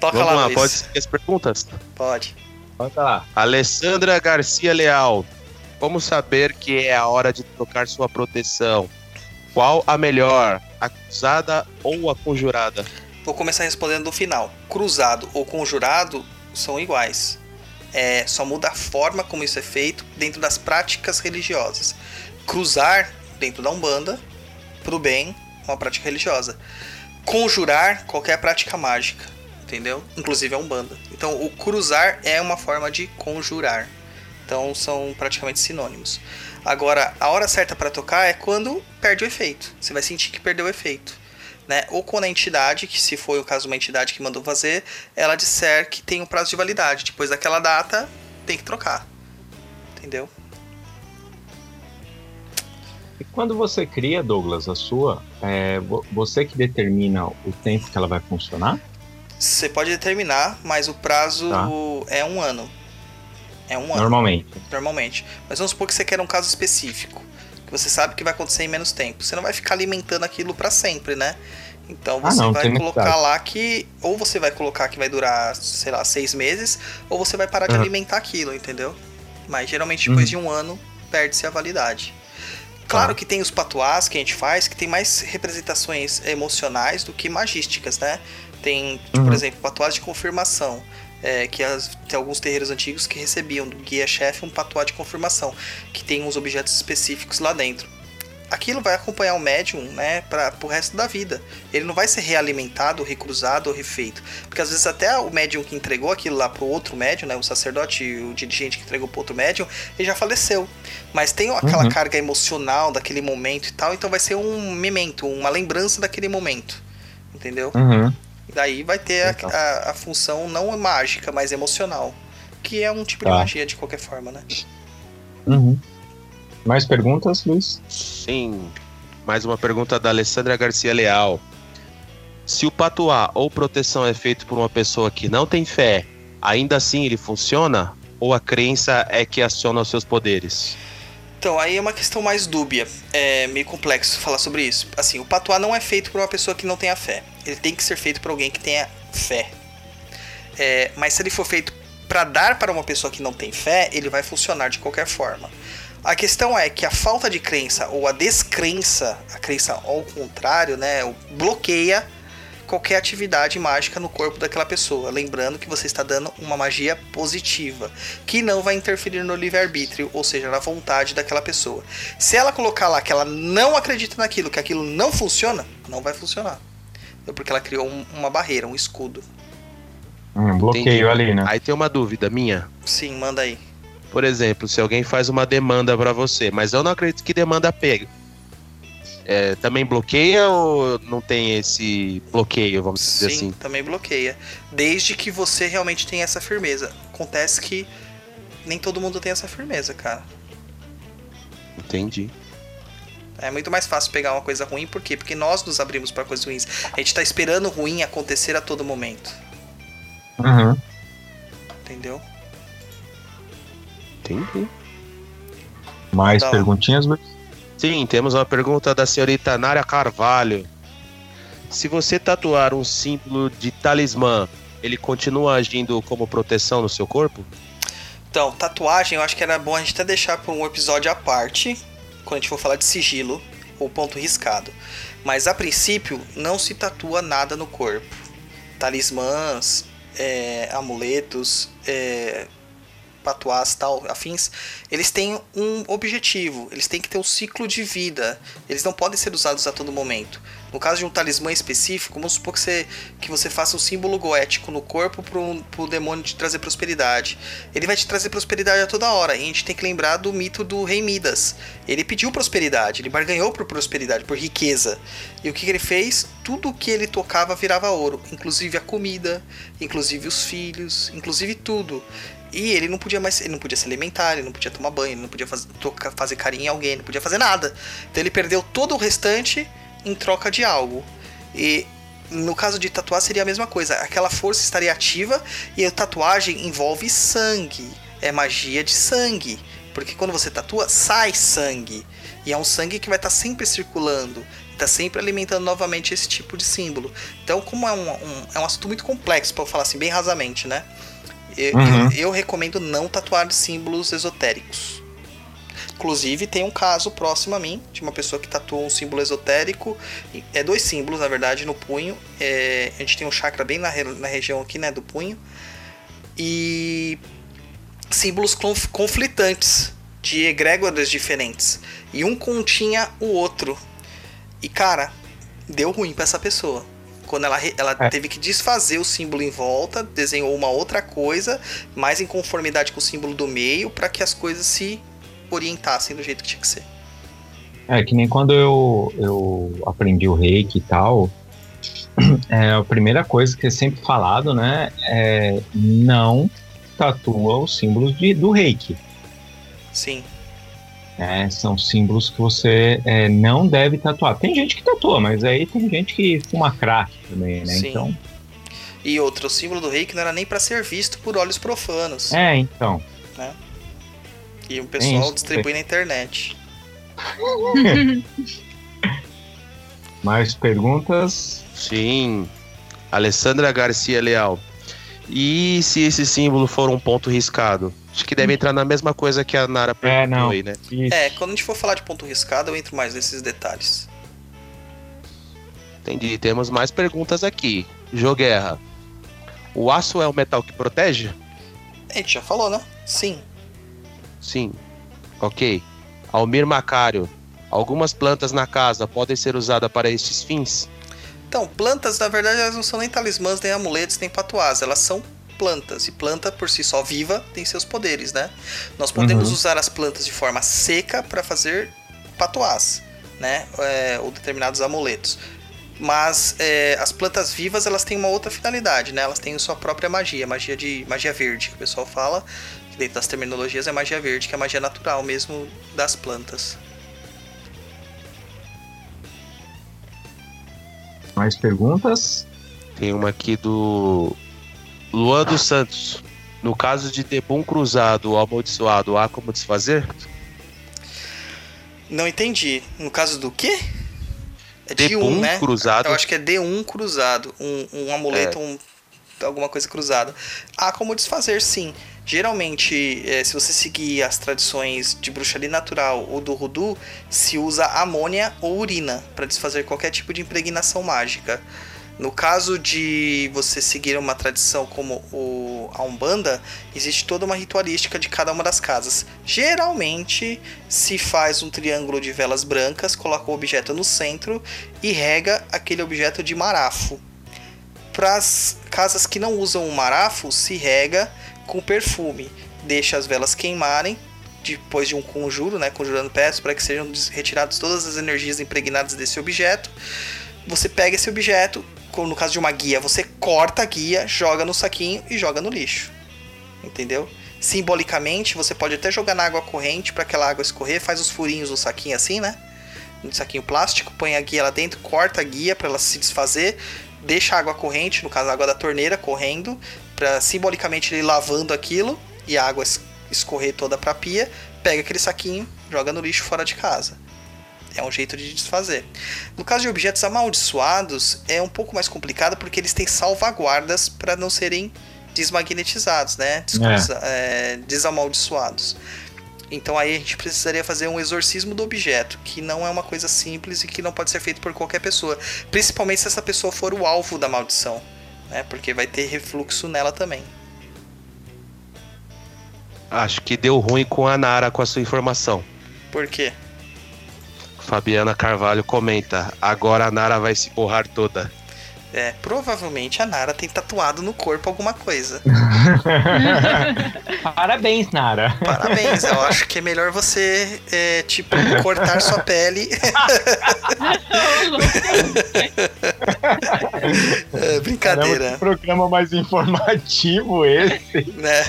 Toca Vamos lá, lá, Luiz. pode seguir as perguntas? Pode. Bota lá. Alessandra Garcia Leal. Como saber que é a hora de trocar sua proteção? Qual a melhor? A cruzada ou a conjurada? Vou começar respondendo do final. Cruzado ou conjurado são iguais. É, só muda a forma como isso é feito dentro das práticas religiosas. Cruzar dentro da Umbanda, pro bem, uma prática religiosa. Conjurar qualquer prática mágica, entendeu? Inclusive a Umbanda. Então o cruzar é uma forma de conjurar. Então são praticamente sinônimos. Agora, a hora certa para tocar é quando perde o efeito. Você vai sentir que perdeu o efeito né? Ou quando a entidade, que se foi o caso uma entidade que mandou fazer, ela disser que tem um prazo de validade. Depois daquela data, tem que trocar. Entendeu? E quando você cria, Douglas, a sua, é vo- você que determina o tempo que ela vai funcionar? Você pode determinar, mas o prazo Tá. é um ano. É um ano, Normalmente. normalmente. Mas vamos supor que você quer um caso específico. Que você sabe que vai acontecer em menos tempo. Você não vai ficar alimentando aquilo para sempre, né? Então Ah, você não, vai colocar lá que. Ou você vai colocar que vai durar, sei lá, seis meses, ou você vai parar de alimentar aquilo, entendeu? Mas geralmente depois Uhum. de um ano perde-se a validade. Claro Tá. que tem os patuás que a gente faz que tem mais representações emocionais do que magísticas, né? Tem, tipo, por Uhum. exemplo, patuás de confirmação. é, que as- tem alguns terreiros antigos que recebiam do guia-chefe um patuá de confirmação, que tem uns objetos específicos lá dentro. Aquilo vai acompanhar o médium, né, para pro resto da vida. Ele não vai ser realimentado, recruzado ou refeito. Porque às vezes até o médium que entregou aquilo lá pro outro médium, né, o sacerdote, o dirigente que entregou pro outro médium, ele já faleceu. Mas tem aquela Uhum. carga emocional daquele momento e tal, então vai ser um memento, uma lembrança daquele momento. Entendeu? Uhum. Daí vai ter a, Então. a- a função não mágica, mas emocional. Que é um tipo de Tá. magia de qualquer forma, né? Uhum. Mais perguntas, Luiz? Sim. Mais uma pergunta da Alessandra Garcia Leal. Se o patuá ou proteção é feito por uma pessoa que não tem fé, ainda assim ele funciona? Ou a crença é que aciona os seus poderes? Então, aí é uma questão mais dúbia. É meio complexo falar sobre isso. Assim, o patuá não é feito por uma pessoa que não tenha fé. Ele tem que ser feito por alguém que tenha fé. É, mas se ele for feito para dar para uma pessoa que não tem fé, ele vai funcionar de qualquer forma. A questão é que a falta de crença ou a descrença, a crença ao contrário, né, bloqueia qualquer atividade mágica no corpo daquela pessoa. Lembrando que você está dando uma magia positiva, que não vai interferir no livre-arbítrio, ou seja, na vontade daquela pessoa. Se ela colocar lá que ela não acredita naquilo, que aquilo não funciona, não vai funcionar. É porque ela criou um- uma barreira, um escudo. Hum, bloqueio Entendi. ali, né? Aí tem uma dúvida minha. Sim, manda aí. Por exemplo, se alguém faz uma demanda pra você, mas eu não acredito que demanda pega. É, também bloqueia ou não tem esse bloqueio, vamos dizer Sim, assim? também bloqueia. Desde que você realmente tenha essa firmeza. Acontece que nem todo mundo tem essa firmeza, cara. Entendi. É muito mais fácil pegar uma coisa ruim, por quê? Porque nós nos abrimos para coisas ruins. A gente tá esperando o ruim acontecer a todo momento. Uhum. Entendeu? Entendi. Mais Tá. perguntinhas? Sim, temos uma pergunta da senhorita Nara Carvalho. Se você tatuar um símbolo de talismã, ele continua agindo como proteção no seu corpo? Então, tatuagem eu acho que era bom a gente até deixar para um episódio à parte, quando a gente for falar de sigilo ou ponto riscado. Mas a princípio, não se tatua nada no corpo. Talismãs, é, amuletos, é, patuás, tal, afins, eles têm um objetivo, eles têm que ter um ciclo de vida. Eles não podem ser usados a todo momento. No caso de um talismã específico, vamos supor que você, que você faça um símbolo goético no corpo para o demônio te trazer prosperidade. Ele vai te trazer prosperidade a toda hora. E a gente tem que lembrar do mito do rei Midas. Ele pediu prosperidade, ele barganhou por prosperidade, por riqueza. E o que, que ele fez? Tudo que ele tocava virava ouro, inclusive a comida, inclusive os filhos, inclusive tudo. E ele não podia mais, ele não podia se alimentar, ele não podia tomar banho, ele não podia fazer, tocar, fazer carinho em alguém, não podia fazer nada. Então ele perdeu todo o restante em troca de algo. E no caso de tatuar seria a mesma coisa. Aquela força estaria ativa e a tatuagem envolve sangue. É magia de sangue. Porque quando você tatua, sai sangue. E é um sangue que vai estar sempre circulando. Está sempre alimentando novamente esse tipo de símbolo. Então, como é um, um é um assunto muito complexo, para falar assim, bem rasamente, né? Eu, uhum. eu, eu recomendo não tatuar símbolos esotéricos. Inclusive, tem um caso próximo a mim de uma pessoa que tatuou um símbolo esotérico. É dois símbolos, na verdade, no punho. É, a gente tem um chakra bem na, na região aqui, né, do punho. E símbolos conflitantes de egrégoras diferentes. E um continha o outro. E cara, deu ruim para essa pessoa. Quando ela, ela é. teve que desfazer o símbolo em volta, desenhou uma outra coisa, mais em conformidade com o símbolo do meio, para que as coisas se orientassem do jeito que tinha que ser. É, que nem quando eu, eu aprendi o reiki e tal, é, a primeira coisa que é sempre falado, né, é não tatua os símbolos de, do reiki. Sim. É, são símbolos que você é, não deve tatuar. Tem gente que tatua, mas aí tem gente que fuma crack também, né? Sim. Então. E outro, o símbolo do reiki não era nem para ser visto por olhos profanos. É, então. Né? E o pessoal distribui na internet. Mais perguntas? Sim. Alessandra Garcia Leal. E se esse símbolo for um ponto riscado? Acho que deve entrar na mesma coisa que a Nara perguntou é, não. aí, né? Isso. É, quando a gente for falar de ponto riscado, eu entro mais nesses detalhes. Entendi. Temos mais perguntas aqui. Joguerra. O aço é o metal que protege? A gente já falou, né? Sim. Sim. Ok. Almir Macário. Algumas plantas na casa podem ser usadas para estes fins? Então, plantas, na verdade, elas não são nem talismãs, nem amuletos, nem patuás. Elas são plantas. E planta por si só viva tem seus poderes, né? Nós podemos uhum. usar as plantas de forma seca para fazer patuás, né? É, ou determinados amuletos. Mas é, as plantas vivas elas têm uma outra finalidade, né? Elas têm sua própria magia, magia de magia verde que o pessoal fala, dentro das terminologias é magia verde, que é magia natural mesmo das plantas. Mais perguntas? Tem uma aqui do Luan dos Santos. No caso de Debum cruzado ou amaldiçoado, há como desfazer? Não entendi. No caso do quê? É de D1, um, né? cruzado. Eu acho que é D1 cruzado. Um, um amuleto, é. um, alguma coisa cruzada. Há como desfazer, sim. Geralmente, é, se você seguir as tradições de bruxaria natural ou do Rudu, se usa amônia ou urina para desfazer qualquer tipo de impregnação mágica. No caso de você seguir uma tradição como o, a Umbanda, existe toda uma ritualística de cada uma das casas. Geralmente se faz um triângulo de velas brancas, coloca o objeto no centro e rega aquele objeto de marafo. Para as casas que não usam o marafo, se rega com perfume. Deixa as velas queimarem depois de um conjuro, né, conjurando peças para que sejam retiradas todas as energias impregnadas desse objeto. Você pega esse objeto, no caso de uma guia, você corta a guia, joga no saquinho e joga no lixo. Entendeu? Simbolicamente, você pode até jogar na água corrente para aquela água escorrer, faz os furinhos no saquinho assim, né? No saquinho plástico, põe a guia lá dentro, corta a guia para ela se desfazer, deixa a água corrente, no caso a água da torneira correndo, para simbolicamente ele lavando aquilo e a água escorrer toda para a pia, pega aquele saquinho, joga no lixo fora de casa. É um jeito de desfazer. No caso de objetos amaldiçoados, é um pouco mais complicado porque eles têm salvaguardas para não serem desmagnetizados, né? Des é. desamaldiçoados. Então aí a gente precisaria fazer um exorcismo do objeto, que não é uma coisa simples e que não pode ser feito por qualquer pessoa, principalmente se essa pessoa for o alvo da maldição, né? Porque vai ter refluxo nela também. Acho que deu ruim com a Nara com a sua informação. Por quê? Fabiana Carvalho comenta: agora a Nara vai se borrar toda. É, provavelmente a Nara tem tatuado no corpo alguma coisa. Parabéns, Nara. Parabéns, eu acho que é melhor você, é, tipo, cortar sua pele. é, brincadeira. Caramba, programa mais informativo esse. Né?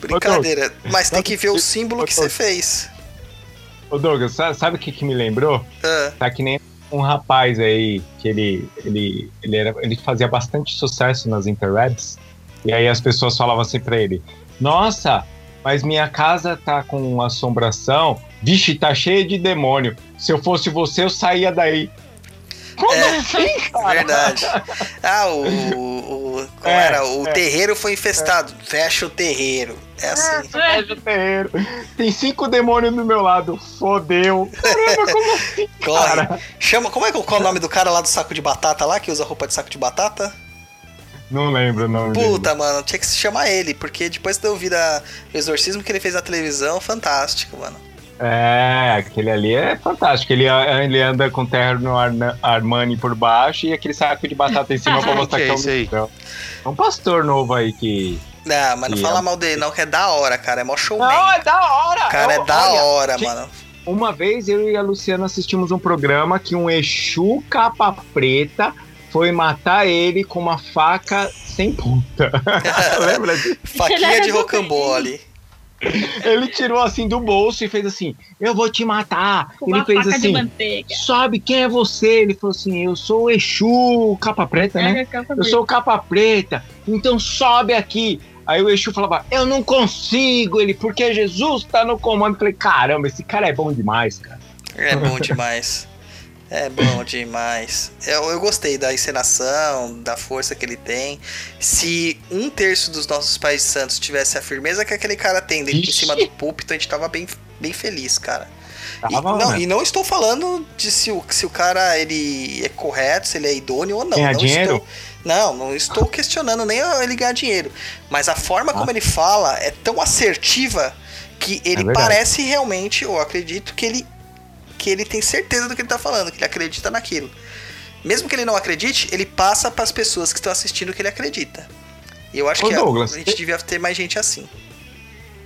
Brincadeira. Mas tem que ver o símbolo que você fez. Ô Douglas, sabe o que, que me lembrou? Ah. Tá que nem um rapaz aí que ele, ele, ele, era, ele fazia bastante sucesso nas interwebs. E aí as pessoas falavam assim pra ele: Nossa, mas minha casa tá com assombração. Vixe, tá cheia de demônio. Se eu fosse você, eu saía daí. Como é, assim, cara? Verdade. Ah, o. o qual é, era? O é, terreiro foi infestado. É. Fecha o terreiro. É assim. Fecha o terreiro. Tem cinco demônios do meu lado. Fodeu. Caramba, como assim? Corre. Cara? Chama. Como é, qual é o nome do cara lá do saco de batata lá, que usa roupa de saco de batata? Não lembro o nome Puta, dele. mano, tinha que se chamar ele, porque depois de eu ouvir o exorcismo que ele fez na televisão, fantástico, mano. É, aquele ali é fantástico. Ele, ele anda com terno Armani por baixo e aquele saco de batata em cima pra mostrar que, que é, é, um, é um pastor novo aí que. Não, mas não fala é... mal dele, não, que é da hora, cara. É mó showman. Não, é da hora! Cara, é da olha, hora, mano. Uma vez eu e a Luciana assistimos um programa que um Exu capa preta foi matar ele com uma faca sem ponta. Lembra disso? Faquinha de rocambole. Ele tirou assim do bolso e fez assim: Eu vou te matar. Com ele fez assim: Sabe quem é você? Ele falou assim: Eu sou o Exu, capa preta, né? É, capa eu sou o capa preta, então sobe aqui. Aí o Exu falava: Eu não consigo. Ele, porque Jesus tá no comando. Eu falei: Caramba, esse cara é bom demais, cara. É bom demais. É bom demais. Eu, eu gostei da encenação, da força que ele tem. Se um terço dos nossos pais santos tivesse a firmeza que aquele cara tem dentro em cima do púlpito, a gente tava bem, bem feliz, cara. E, não, e não estou falando de se o, se o cara ele é correto, se ele é idôneo ou não. Ganhar não dinheiro? Estou, não, não estou questionando nem ele ganhar dinheiro. Mas a forma ah. como ele fala é tão assertiva que ele é parece realmente, eu acredito que ele que ele tem certeza do que ele tá falando, que ele acredita naquilo. Mesmo que ele não acredite, ele passa para as pessoas que estão assistindo que ele acredita. E eu acho Ô, que Douglas, a, a gente te... devia ter mais gente assim.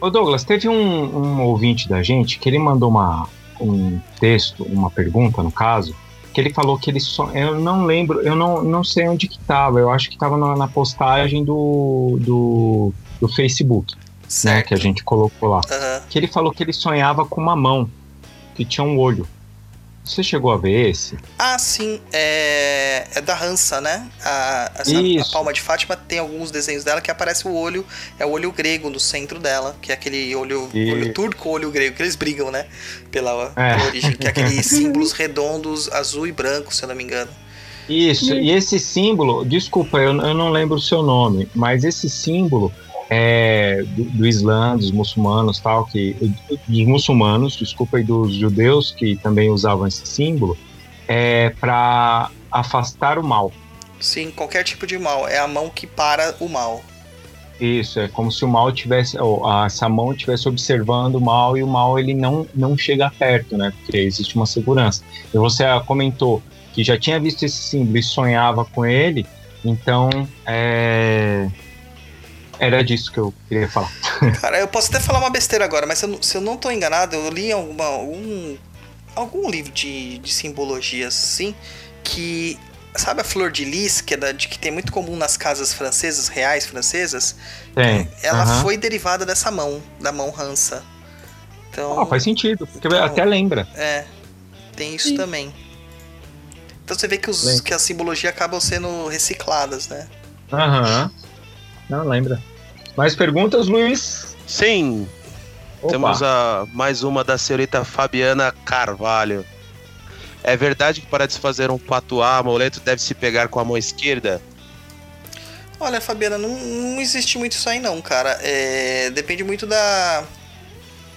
Ô Douglas, teve um, um ouvinte da gente que ele mandou uma, um texto, uma pergunta no caso, que ele falou que ele só. Eu não lembro, eu não, não sei onde que tava. Eu acho que tava na, na postagem do, do, do Facebook, né? Que a gente colocou lá. Uhum. Que ele falou que ele sonhava com uma mão que tinha um olho. Você chegou a ver esse? Ah, sim. É, é da Hansa, né? A, essa, a palma de Fátima tem alguns desenhos dela que aparece o olho, é o olho grego no centro dela, que é aquele olho, e... olho turco olho grego, que eles brigam, né? Pela, é. pela origem, que é aqueles símbolos redondos, azul e branco, se eu não me engano. Isso, e esse símbolo, desculpa, eu, eu não lembro o seu nome, mas esse símbolo é, do, do Islã, dos muçulmanos, tal, que dos muçulmanos, desculpa, e dos judeus que também usavam esse símbolo, é para afastar o mal. Sim, qualquer tipo de mal é a mão que para o mal. Isso, é como se o mal tivesse, essa mão estivesse observando o mal e o mal ele não, não chega perto, né? Porque existe uma segurança. E você comentou que já tinha visto esse símbolo e sonhava com ele, então é, era disso que eu queria falar. Cara, eu posso até falar uma besteira agora, mas se eu, se eu não estou enganado, eu li alguma, algum, algum livro de, de simbologia assim, que. Sabe a flor de lis, que, é da, de, que tem muito comum nas casas francesas, reais francesas? Tem. Ela uhum. foi derivada dessa mão, da mão Hansa. Então, oh, faz sentido, porque então, até lembra. É, tem isso Sim. também. Então você vê que, os, que a simbologia acabam sendo recicladas, né? Aham. Uhum. Não lembra. Mais perguntas, Luiz? Sim. Opa. Temos a, mais uma da senhorita Fabiana Carvalho. É verdade que para desfazer um patuá, amuleto deve se pegar com a mão esquerda? Olha, Fabiana, não, não existe muito isso aí não, cara. É, depende muito da,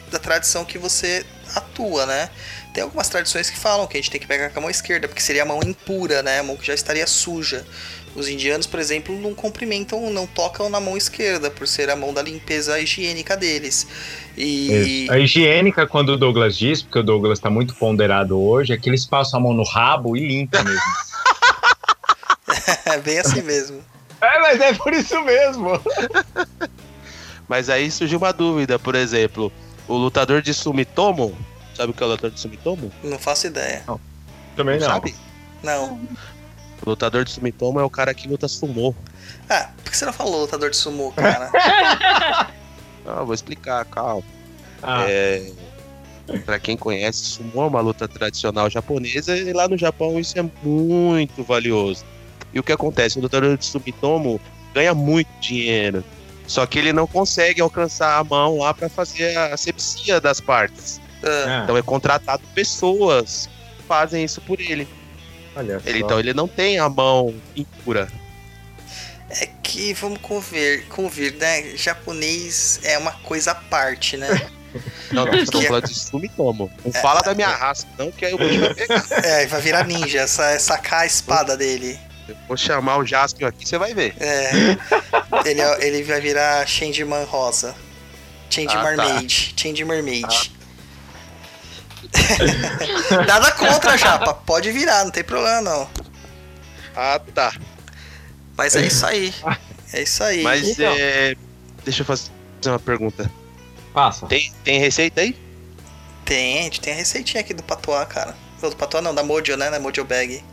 da tradição que você atua, né? Tem algumas tradições que falam que a gente tem que pegar com a mão esquerda, porque seria a mão impura, né? A mão que já estaria suja. Os indianos, por exemplo, não cumprimentam, não tocam na mão esquerda, por ser a mão da limpeza higiênica deles. E. Isso. A higiênica, quando o Douglas diz, porque o Douglas tá muito ponderado hoje, é que eles passam a mão no rabo e limpam mesmo. É bem assim mesmo. é, mas é por isso mesmo. Mas aí surgiu uma dúvida, por exemplo, o lutador de Sumitomo, sabe o que é o lutador de Sumitomo? Não faço ideia. Também não. Sabe? Não. Lutador de Sumitomo é o cara que luta sumô. Ah, por que você não falou lutador de sumô, cara? Ah, vou explicar, calma. Ah, É, pra quem conhece, sumô é uma luta tradicional japonesa e lá no Japão isso é muito valioso. E o que acontece? O lutador de Sumitomo ganha muito dinheiro. Só que ele não consegue alcançar a mão lá pra fazer a asepsia das partes. Ah, é. Então é contratado pessoas que fazem isso por ele. Olha Ele, então ele não tem a mão impura. é que vamos convir, convir, né? Japonês é uma coisa à parte, né? Não, não, estamos Que- falando de Sumitomo. Não fala da minha raça, não, que aí eu vou te pegar. É, vai virar ninja, essa, sacar a espada dele. Eu vou chamar o Jaspion aqui, você vai ver. É. Ele, é- ele vai virar Changeman Rosa. Change Ah, tá. Mermaid. Change Mermaid. Nada contra, Japa. Pode virar, não tem problema não. Ah, tá. Mas é isso aí. É isso aí. Mas Então. é. Deixa eu fazer uma pergunta. Passa. Tem, tem receita aí? Tem, a gente tem a receitinha aqui do Patois, cara. Não, do Patois não, da Mojo, né? Da Mojo Bag.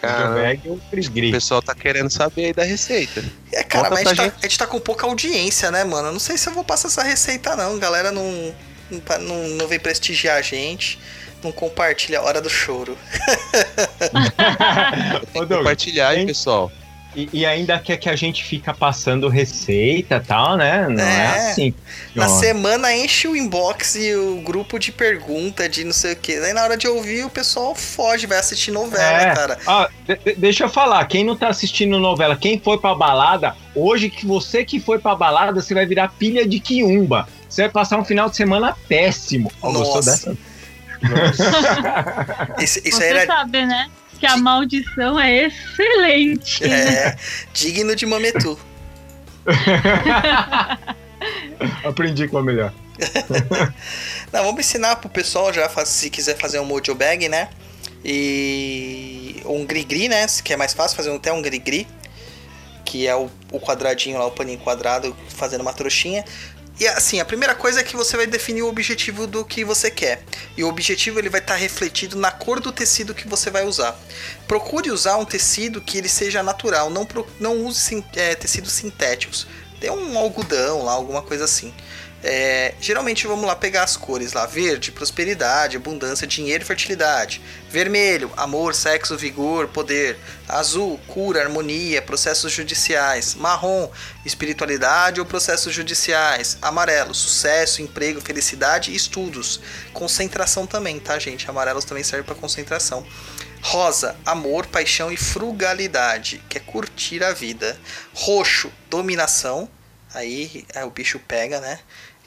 Cara, o pessoal tá querendo saber aí da receita. É, cara, Conta mas a gente, tá, a gente tá com pouca audiência, né, mano? Eu não sei se eu vou passar essa receita, não. A galera não, não, não, não vem prestigiar a gente. Não compartilha a hora do choro. Tem que Douglas, compartilhar, hein, hein? pessoal. E, e ainda quer que a gente fica passando receita e tal, né? Não é, É. assim. Na Ó, semana enche o inbox e o grupo de pergunta de não sei o que. Daí na hora de ouvir o pessoal foge, vai assistir novela, É. cara. De- deixa eu falar, quem não tá assistindo novela, quem foi pra balada, hoje que você que foi pra balada, você vai virar pilha de quiumba. Você vai passar um final de semana péssimo. Gostou Nossa. dessa? Isso, isso Você era sabe, né? Que a maldição é excelente. é, digno de Mametu. Aprendi com a melhor. Não, vamos ensinar pro pessoal já, se quiser fazer um mojo bag, né? E um gri-gri, né? Que é mais fácil fazer até um gri-gri, que é o, o quadradinho lá, o paninho quadrado, fazendo uma trouxinha. E assim, a primeira coisa é que você vai definir o objetivo do que você quer. E o objetivo ele vai estar refletido na cor do tecido que você vai usar. Procure usar um tecido que ele seja natural, não, não use sin- é, tecidos sintéticos. Tem um algodão lá, alguma coisa assim. É, geralmente vamos lá pegar as cores lá: verde, prosperidade, abundância, dinheiro e fertilidade. Vermelho, amor, sexo, vigor, poder. Azul, cura, harmonia, processos judiciais. Marrom, espiritualidade ou processos judiciais. Amarelo, sucesso, emprego, felicidade e estudos. Concentração também, tá, gente? Amarelos também servem para concentração. Rosa, amor, paixão e frugalidade, que é curtir a vida. Roxo, dominação. Aí, aí o bicho pega, né?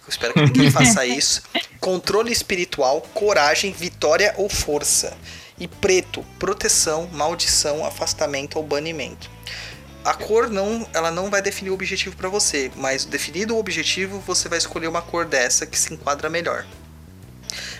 Eu espero que ninguém faça isso. Controle espiritual, coragem, vitória ou força. E preto, proteção, maldição, afastamento ou banimento. A cor não, ela não vai definir o objetivo para você, mas definido o objetivo, você vai escolher uma cor dessa que se enquadra melhor.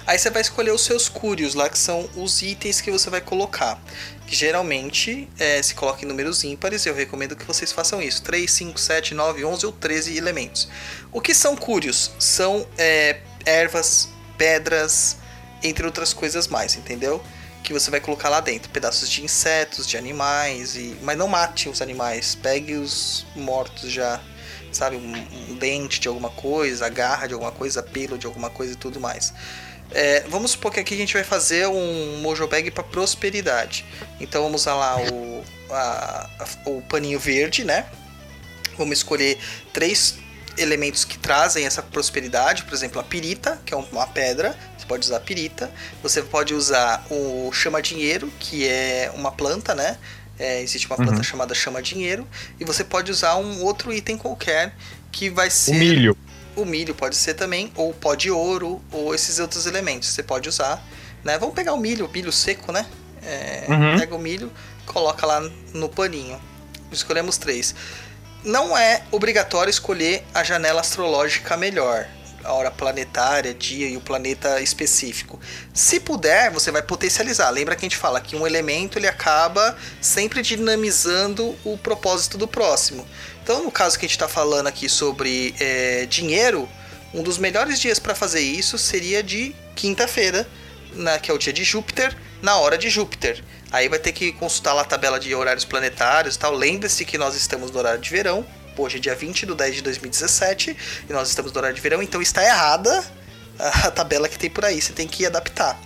Aí você vai escolher os seus cúrios lá, que são os itens que você vai colocar. Que geralmente é, se coloca em números ímpares, eu recomendo que vocês façam isso. 3, 5, 7, 9, 11 ou 13 elementos. O que são cúrios? São é, ervas, pedras, entre outras coisas mais, entendeu? Que você vai colocar lá dentro. Pedaços de insetos, de animais, e... mas não mate os animais. Pegue os mortos já. Sabe, um, um dente de alguma coisa, a garra de alguma coisa, pelo de alguma coisa e tudo mais. É, vamos supor que aqui a gente vai fazer um mojo bag para prosperidade. Então vamos usar lá o, a- a- o paninho verde, né? Vamos escolher três elementos que trazem essa prosperidade, por exemplo, a pirita, que é uma pedra, você pode usar a pirita. Você pode usar o chama-dinheiro, que é uma planta, né? É, existe uma planta Uhum. chamada chama-dinheiro. E você pode usar um outro item qualquer, que vai ser... O milho. O milho pode ser também, ou pó de ouro, ou esses outros elementos. Você pode usar, né? Vamos pegar o milho, o milho seco, né? É, Uhum. Pega o milho, coloca lá no paninho. Escolhemos três. Não é obrigatório escolher a janela astrológica melhor. A hora planetária, dia e o planeta específico. Se puder, você vai potencializar. Lembra que a gente fala que um elemento ele acaba sempre dinamizando o propósito do próximo. Então, no caso que a gente está falando aqui sobre é, dinheiro, um dos melhores dias para fazer isso seria de quinta-feira, na- que é o dia de Júpiter, na hora de Júpiter. Aí vai ter que consultar lá a tabela de horários planetários e tal. Lembre-se que nós estamos no horário de verão. Hoje é dia 20 de 10 de 2017 e nós estamos no horário de verão, então está errada a tabela que tem por aí. Você tem que adaptar.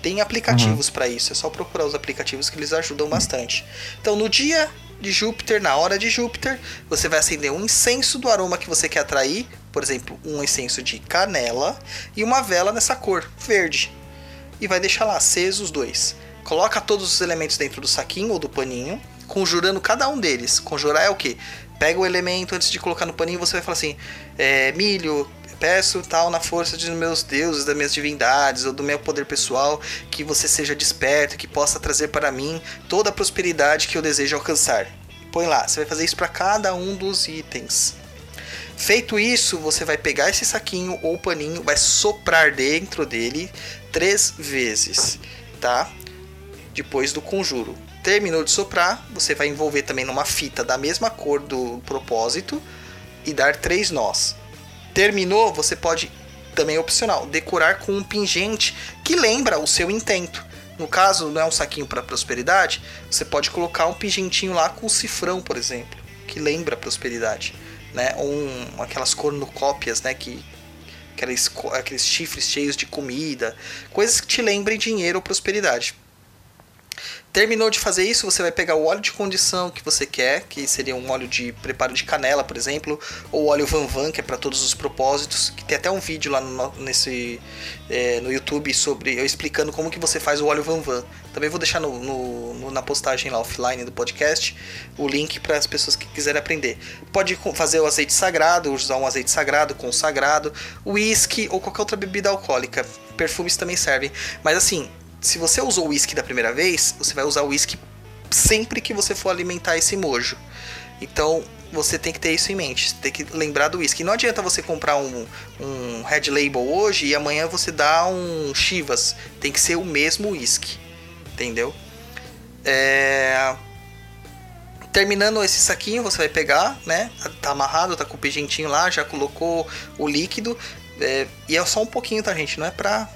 Tem aplicativos para isso, é só procurar os aplicativos que eles ajudam bastante. Então, no dia de Júpiter, na hora de Júpiter, você vai acender um incenso do aroma que você quer atrair, por exemplo, um incenso de canela e uma vela nessa cor, verde. E vai deixar lá acesos os dois. Coloca todos os elementos dentro do saquinho ou do paninho, conjurando cada um deles. Conjurar é o quê? Pega o elemento antes de colocar no paninho, você vai falar assim: é, milho, peço tal na força dos meus deuses, das minhas divindades ou do meu poder pessoal, que você seja desperto, que possa trazer para mim toda a prosperidade que eu desejo alcançar. Põe lá, você vai fazer isso para cada um dos itens. Feito isso, você vai pegar esse saquinho ou paninho, vai soprar dentro dele três vezes, tá? Depois do conjuro. Terminou de soprar, você vai envolver também numa fita da mesma cor do propósito e dar três nós. Terminou, você pode, também é opcional, decorar com um pingente que lembra o seu intento. No caso, não é um saquinho para prosperidade, você pode colocar um pingentinho lá com cifrão, por exemplo, que lembra prosperidade, né? Ou um, aquelas cornucópias, né, que aqueles, aqueles chifres cheios de comida, coisas que te lembrem dinheiro ou prosperidade. Terminou de fazer isso, você vai pegar o óleo de condição que você quer, que seria um óleo de preparo de canela, por exemplo, ou óleo Van Van, que é para todos os propósitos, que tem até um vídeo lá no, nesse, é, no YouTube sobre eu explicando como que você faz o óleo Van Van. Também vou deixar no, no- na postagem lá offline do podcast o link para as pessoas que quiserem aprender. Pode fazer o azeite sagrado, usar um azeite sagrado, consagrado, uísque ou qualquer outra bebida alcoólica. Perfumes também servem. Mas assim, se você usou o uísque da primeira vez, você vai usar o uísque sempre que você for alimentar esse mojo. Então você tem que ter isso em mente, tem que lembrar do uísque. Não adianta você comprar um, um Red Label hoje e amanhã você dá um Chivas. Tem que ser o mesmo uísque, entendeu? É... Terminando esse saquinho, você vai pegar, né? Tá amarrado, tá com o pigentinho lá, já colocou o líquido. é, E é só um pouquinho, tá, gente? Não é pra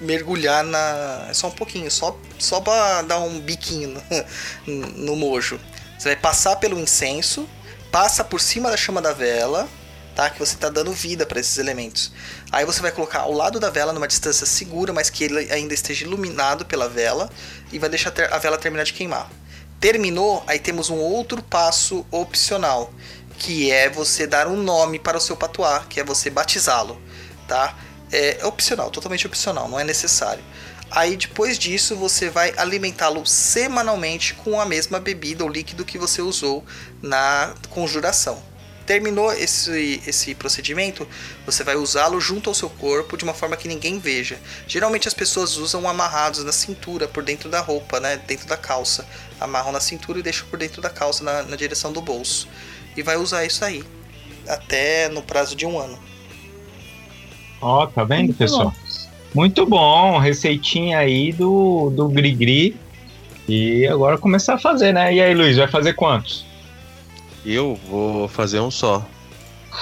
mergulhar na. É só um pouquinho, só, só pra dar um biquinho no, no mojo. Você vai passar pelo incenso, passa por cima da chama da vela, tá? Que você tá dando vida para esses elementos. Aí você vai colocar ao lado da vela, numa distância segura, mas que ele ainda esteja iluminado pela vela, e vai deixar a vela terminar de queimar. Terminou, aí temos um outro passo opcional, que é você dar um nome para o seu patuá, que é você batizá-lo, tá? É opcional, totalmente opcional, não é necessário. Aí depois disso você vai alimentá-lo semanalmente com a mesma bebida ou líquido que você usou na conjuração. Terminou esse, esse procedimento, você vai usá-lo junto ao seu corpo de uma forma que ninguém veja. Geralmente as pessoas usam amarrados na cintura, por dentro da roupa, né? dentro da calça. Amarram na cintura e deixam por dentro da calça, na, na direção do bolso. E vai usar isso aí, até no prazo de um ano. Ó, tá vendo, Muito pessoal? Muito bom, receitinha aí do, do Grigri. E agora começar a fazer, né? E aí, Luiz, vai fazer quantos? Eu vou fazer um só.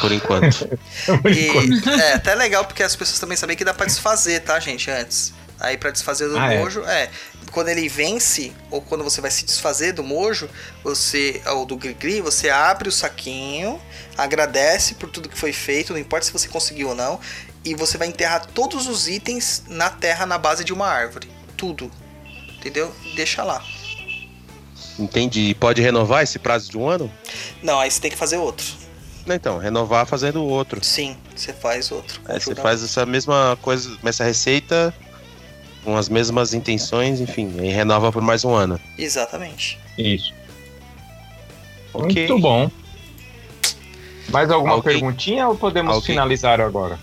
Por enquanto. Por E enquanto. é até legal porque as pessoas também sabem que dá pra desfazer, tá, gente? Antes. Aí pra desfazer do Ah, é? mojo, é. Quando ele vence, ou quando você vai se desfazer do mojo, você. Ou do gri-gri, você abre o saquinho, agradece por tudo que foi feito, não importa se você conseguiu ou não, e você vai enterrar todos os itens na terra na base de uma árvore. Tudo. Entendeu? Deixa lá. Entendi. E pode renovar esse prazo de um ano? Não, aí você tem que fazer outro. Então, renovar fazendo outro. Sim, você faz outro. Aí você faz essa mesma coisa, essa receita, com as mesmas intenções, enfim, e renova por mais um ano. Exatamente. Isso. Ok. Muito bom. Mais alguma Alguém- perguntinha ou podemos Alguém- finalizar agora?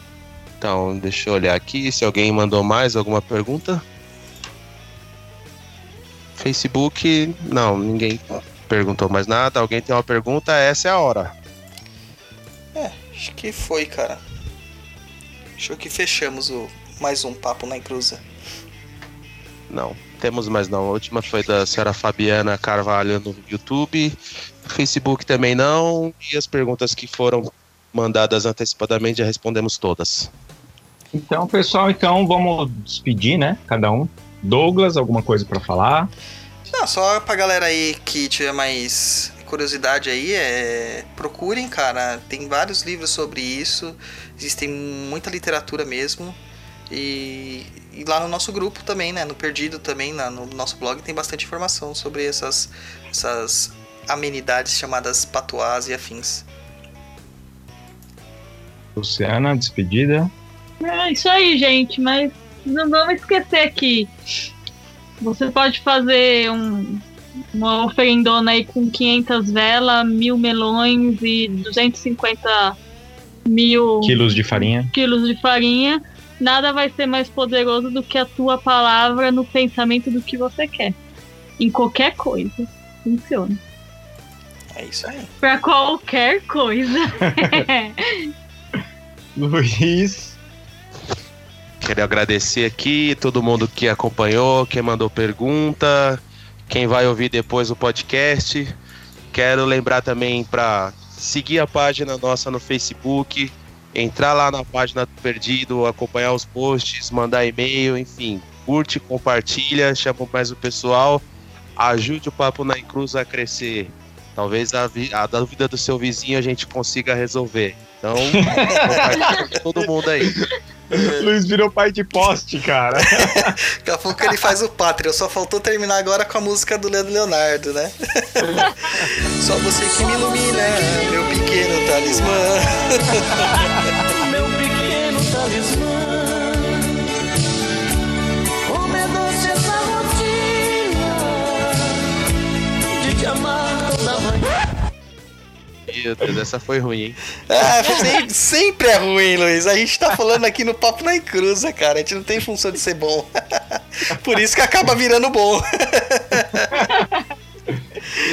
Então, deixa eu olhar aqui se alguém mandou mais alguma pergunta. Facebook, não, ninguém perguntou mais nada. Alguém tem uma pergunta? Essa é a hora. Acho que foi, cara. Acho que fechamos o mais um papo na encruza. Não, temos mais não. A última foi da senhora Fabiana Carvalho no YouTube. Facebook também não. E as perguntas que foram mandadas antecipadamente já respondemos todas. Então, pessoal, então vamos despedir, né? Cada um. Douglas, alguma coisa pra falar? Não, só pra galera aí que tiver mais curiosidade aí, é... procurem, cara. Tem vários livros sobre isso. Existem muita literatura mesmo. E, e lá no nosso grupo também, né? No Perdido também, na- no nosso blog, tem bastante informação sobre essas, essas amenidades chamadas patuás e afins. Luciana, despedida. É isso aí, gente, mas não vamos esquecer que você pode fazer um, uma oferendona aí com 500 velas, mil melões e 250 mil Quilos de farinha. quilos de farinha. Nada vai ser mais poderoso do que a tua palavra no pensamento do que você quer. Em qualquer coisa. Funciona. É isso aí. Pra qualquer coisa. Luiz. Queria agradecer aqui todo mundo que acompanhou, quem mandou pergunta, quem vai ouvir depois o podcast. Quero lembrar também para seguir a página nossa no Facebook, entrar lá na página do Perdido, acompanhar os posts, mandar e-mail, enfim, curte, compartilha, chama mais o pessoal, ajude o Papo na Encruz a crescer. Talvez a, a dúvida do seu vizinho a gente consiga resolver. Então, todo mundo aí. Luiz virou pai de poste, cara. Daqui a pouco ele faz o Pátria. Só faltou terminar agora com a música do Leandro Leonardo, né? Só você que me ilumina, meu pequeno talismã. meu pequeno talismã. Como é doce essa rotina de te amar toda manhã. Meu Deus, essa foi ruim, hein? Ah, sempre, sempre é ruim, Luiz. A gente tá falando aqui no Papo na Encruza, cara. A gente não tem função de ser bom. Por isso que acaba virando bom.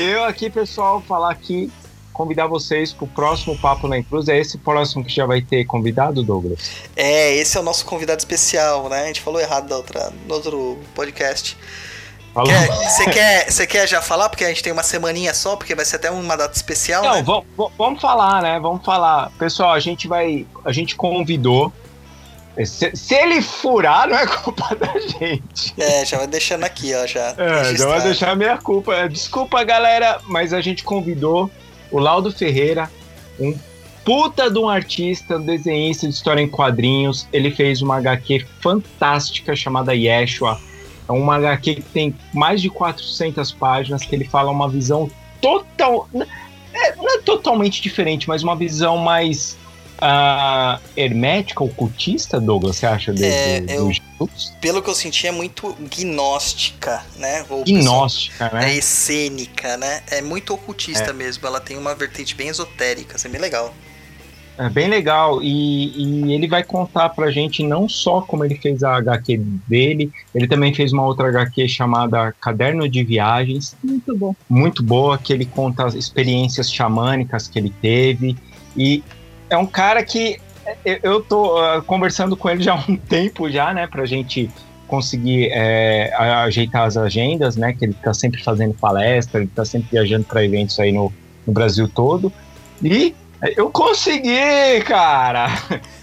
Eu aqui, pessoal, falar aqui, convidar vocês pro próximo Papo na Encruz. É esse próximo que já vai ter convidado, Douglas? É, esse é o nosso convidado especial, né? A gente falou errado da outra, no outro podcast. Quer- Você quer, você quer já falar? Porque a gente tem uma semaninha só, porque vai ser até uma data especial, Não, né? vamos, vamos- falar, né? Vamos falar. Pessoal, a gente vai. A gente convidou. Se, se ele furar, não é culpa da gente. É, já vai deixando aqui, ó, já. É, já vai deixar a minha culpa. É, Desculpa, galera, mas a gente convidou o Laudo Ferreira, um puta de um artista, um desenhista de história em quadrinhos. Ele fez uma HQ fantástica chamada Yeshua. É uma HQ que tem mais de 400 páginas, que ele fala uma visão total... é, não é totalmente diferente, mas uma visão mais ah, hermética, ocultista, Douglas, você acha? De, É, de- eu- Jesus? Pelo que eu senti, é muito gnóstica, né? Ou Gnóstica, né? É essênica, né? É muito ocultista mesmo. Ela tem uma vertente bem esotérica, isso é bem legal. É bem legal. E, e ele vai contar pra gente não só como ele fez a HQ dele, ele também fez uma outra HQ chamada Caderno de Viagens, Muito bom. muito boa, que ele conta as experiências xamânicas que ele teve. E é um cara que eu, eu tô ah, conversando com ele já há um tempo já, né, pra gente conseguir é, ajeitar as agendas, né, que ele tá sempre fazendo palestra, ele tá sempre viajando para eventos aí no, no Brasil todo. E eu consegui, cara,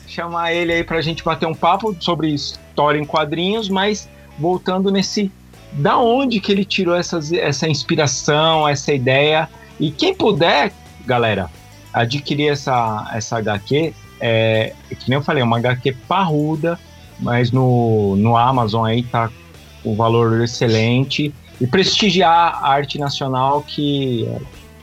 chamar ele aí pra gente bater um papo sobre história em quadrinhos, mas voltando nesse da onde que ele tirou essas, essa inspiração, essa ideia. E quem puder, galera, adquirir essa, essa HQ, é, que nem eu falei, é uma HQ parruda, mas no, no Amazon aí tá o valor excelente. E prestigiar a arte nacional que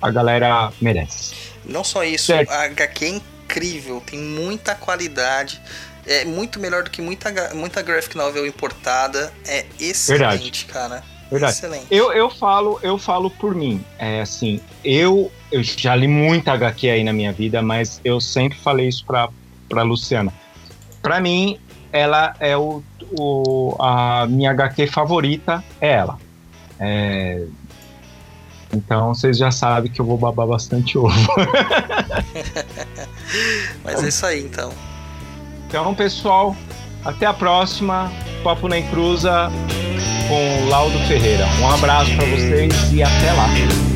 a galera merece. Não só isso, Certo. a HQ é incrível, tem muita qualidade. É muito melhor do que muita, muita graphic novel importada. É excelente, cara. Verdade. Excelente. Eu, eu falo, eu falo por mim. É assim, eu, eu já li muita HQ aí na minha vida, mas eu sempre falei isso pra, pra Luciana. Pra mim, ela é o, o a minha HQ favorita é ela. É, então vocês já sabem que eu vou babar bastante ovo. Mas é isso aí, então. Então, pessoal, até a próxima. Papo na Encruza com o Laudo Ferreira. Um abraço pra vocês e até lá.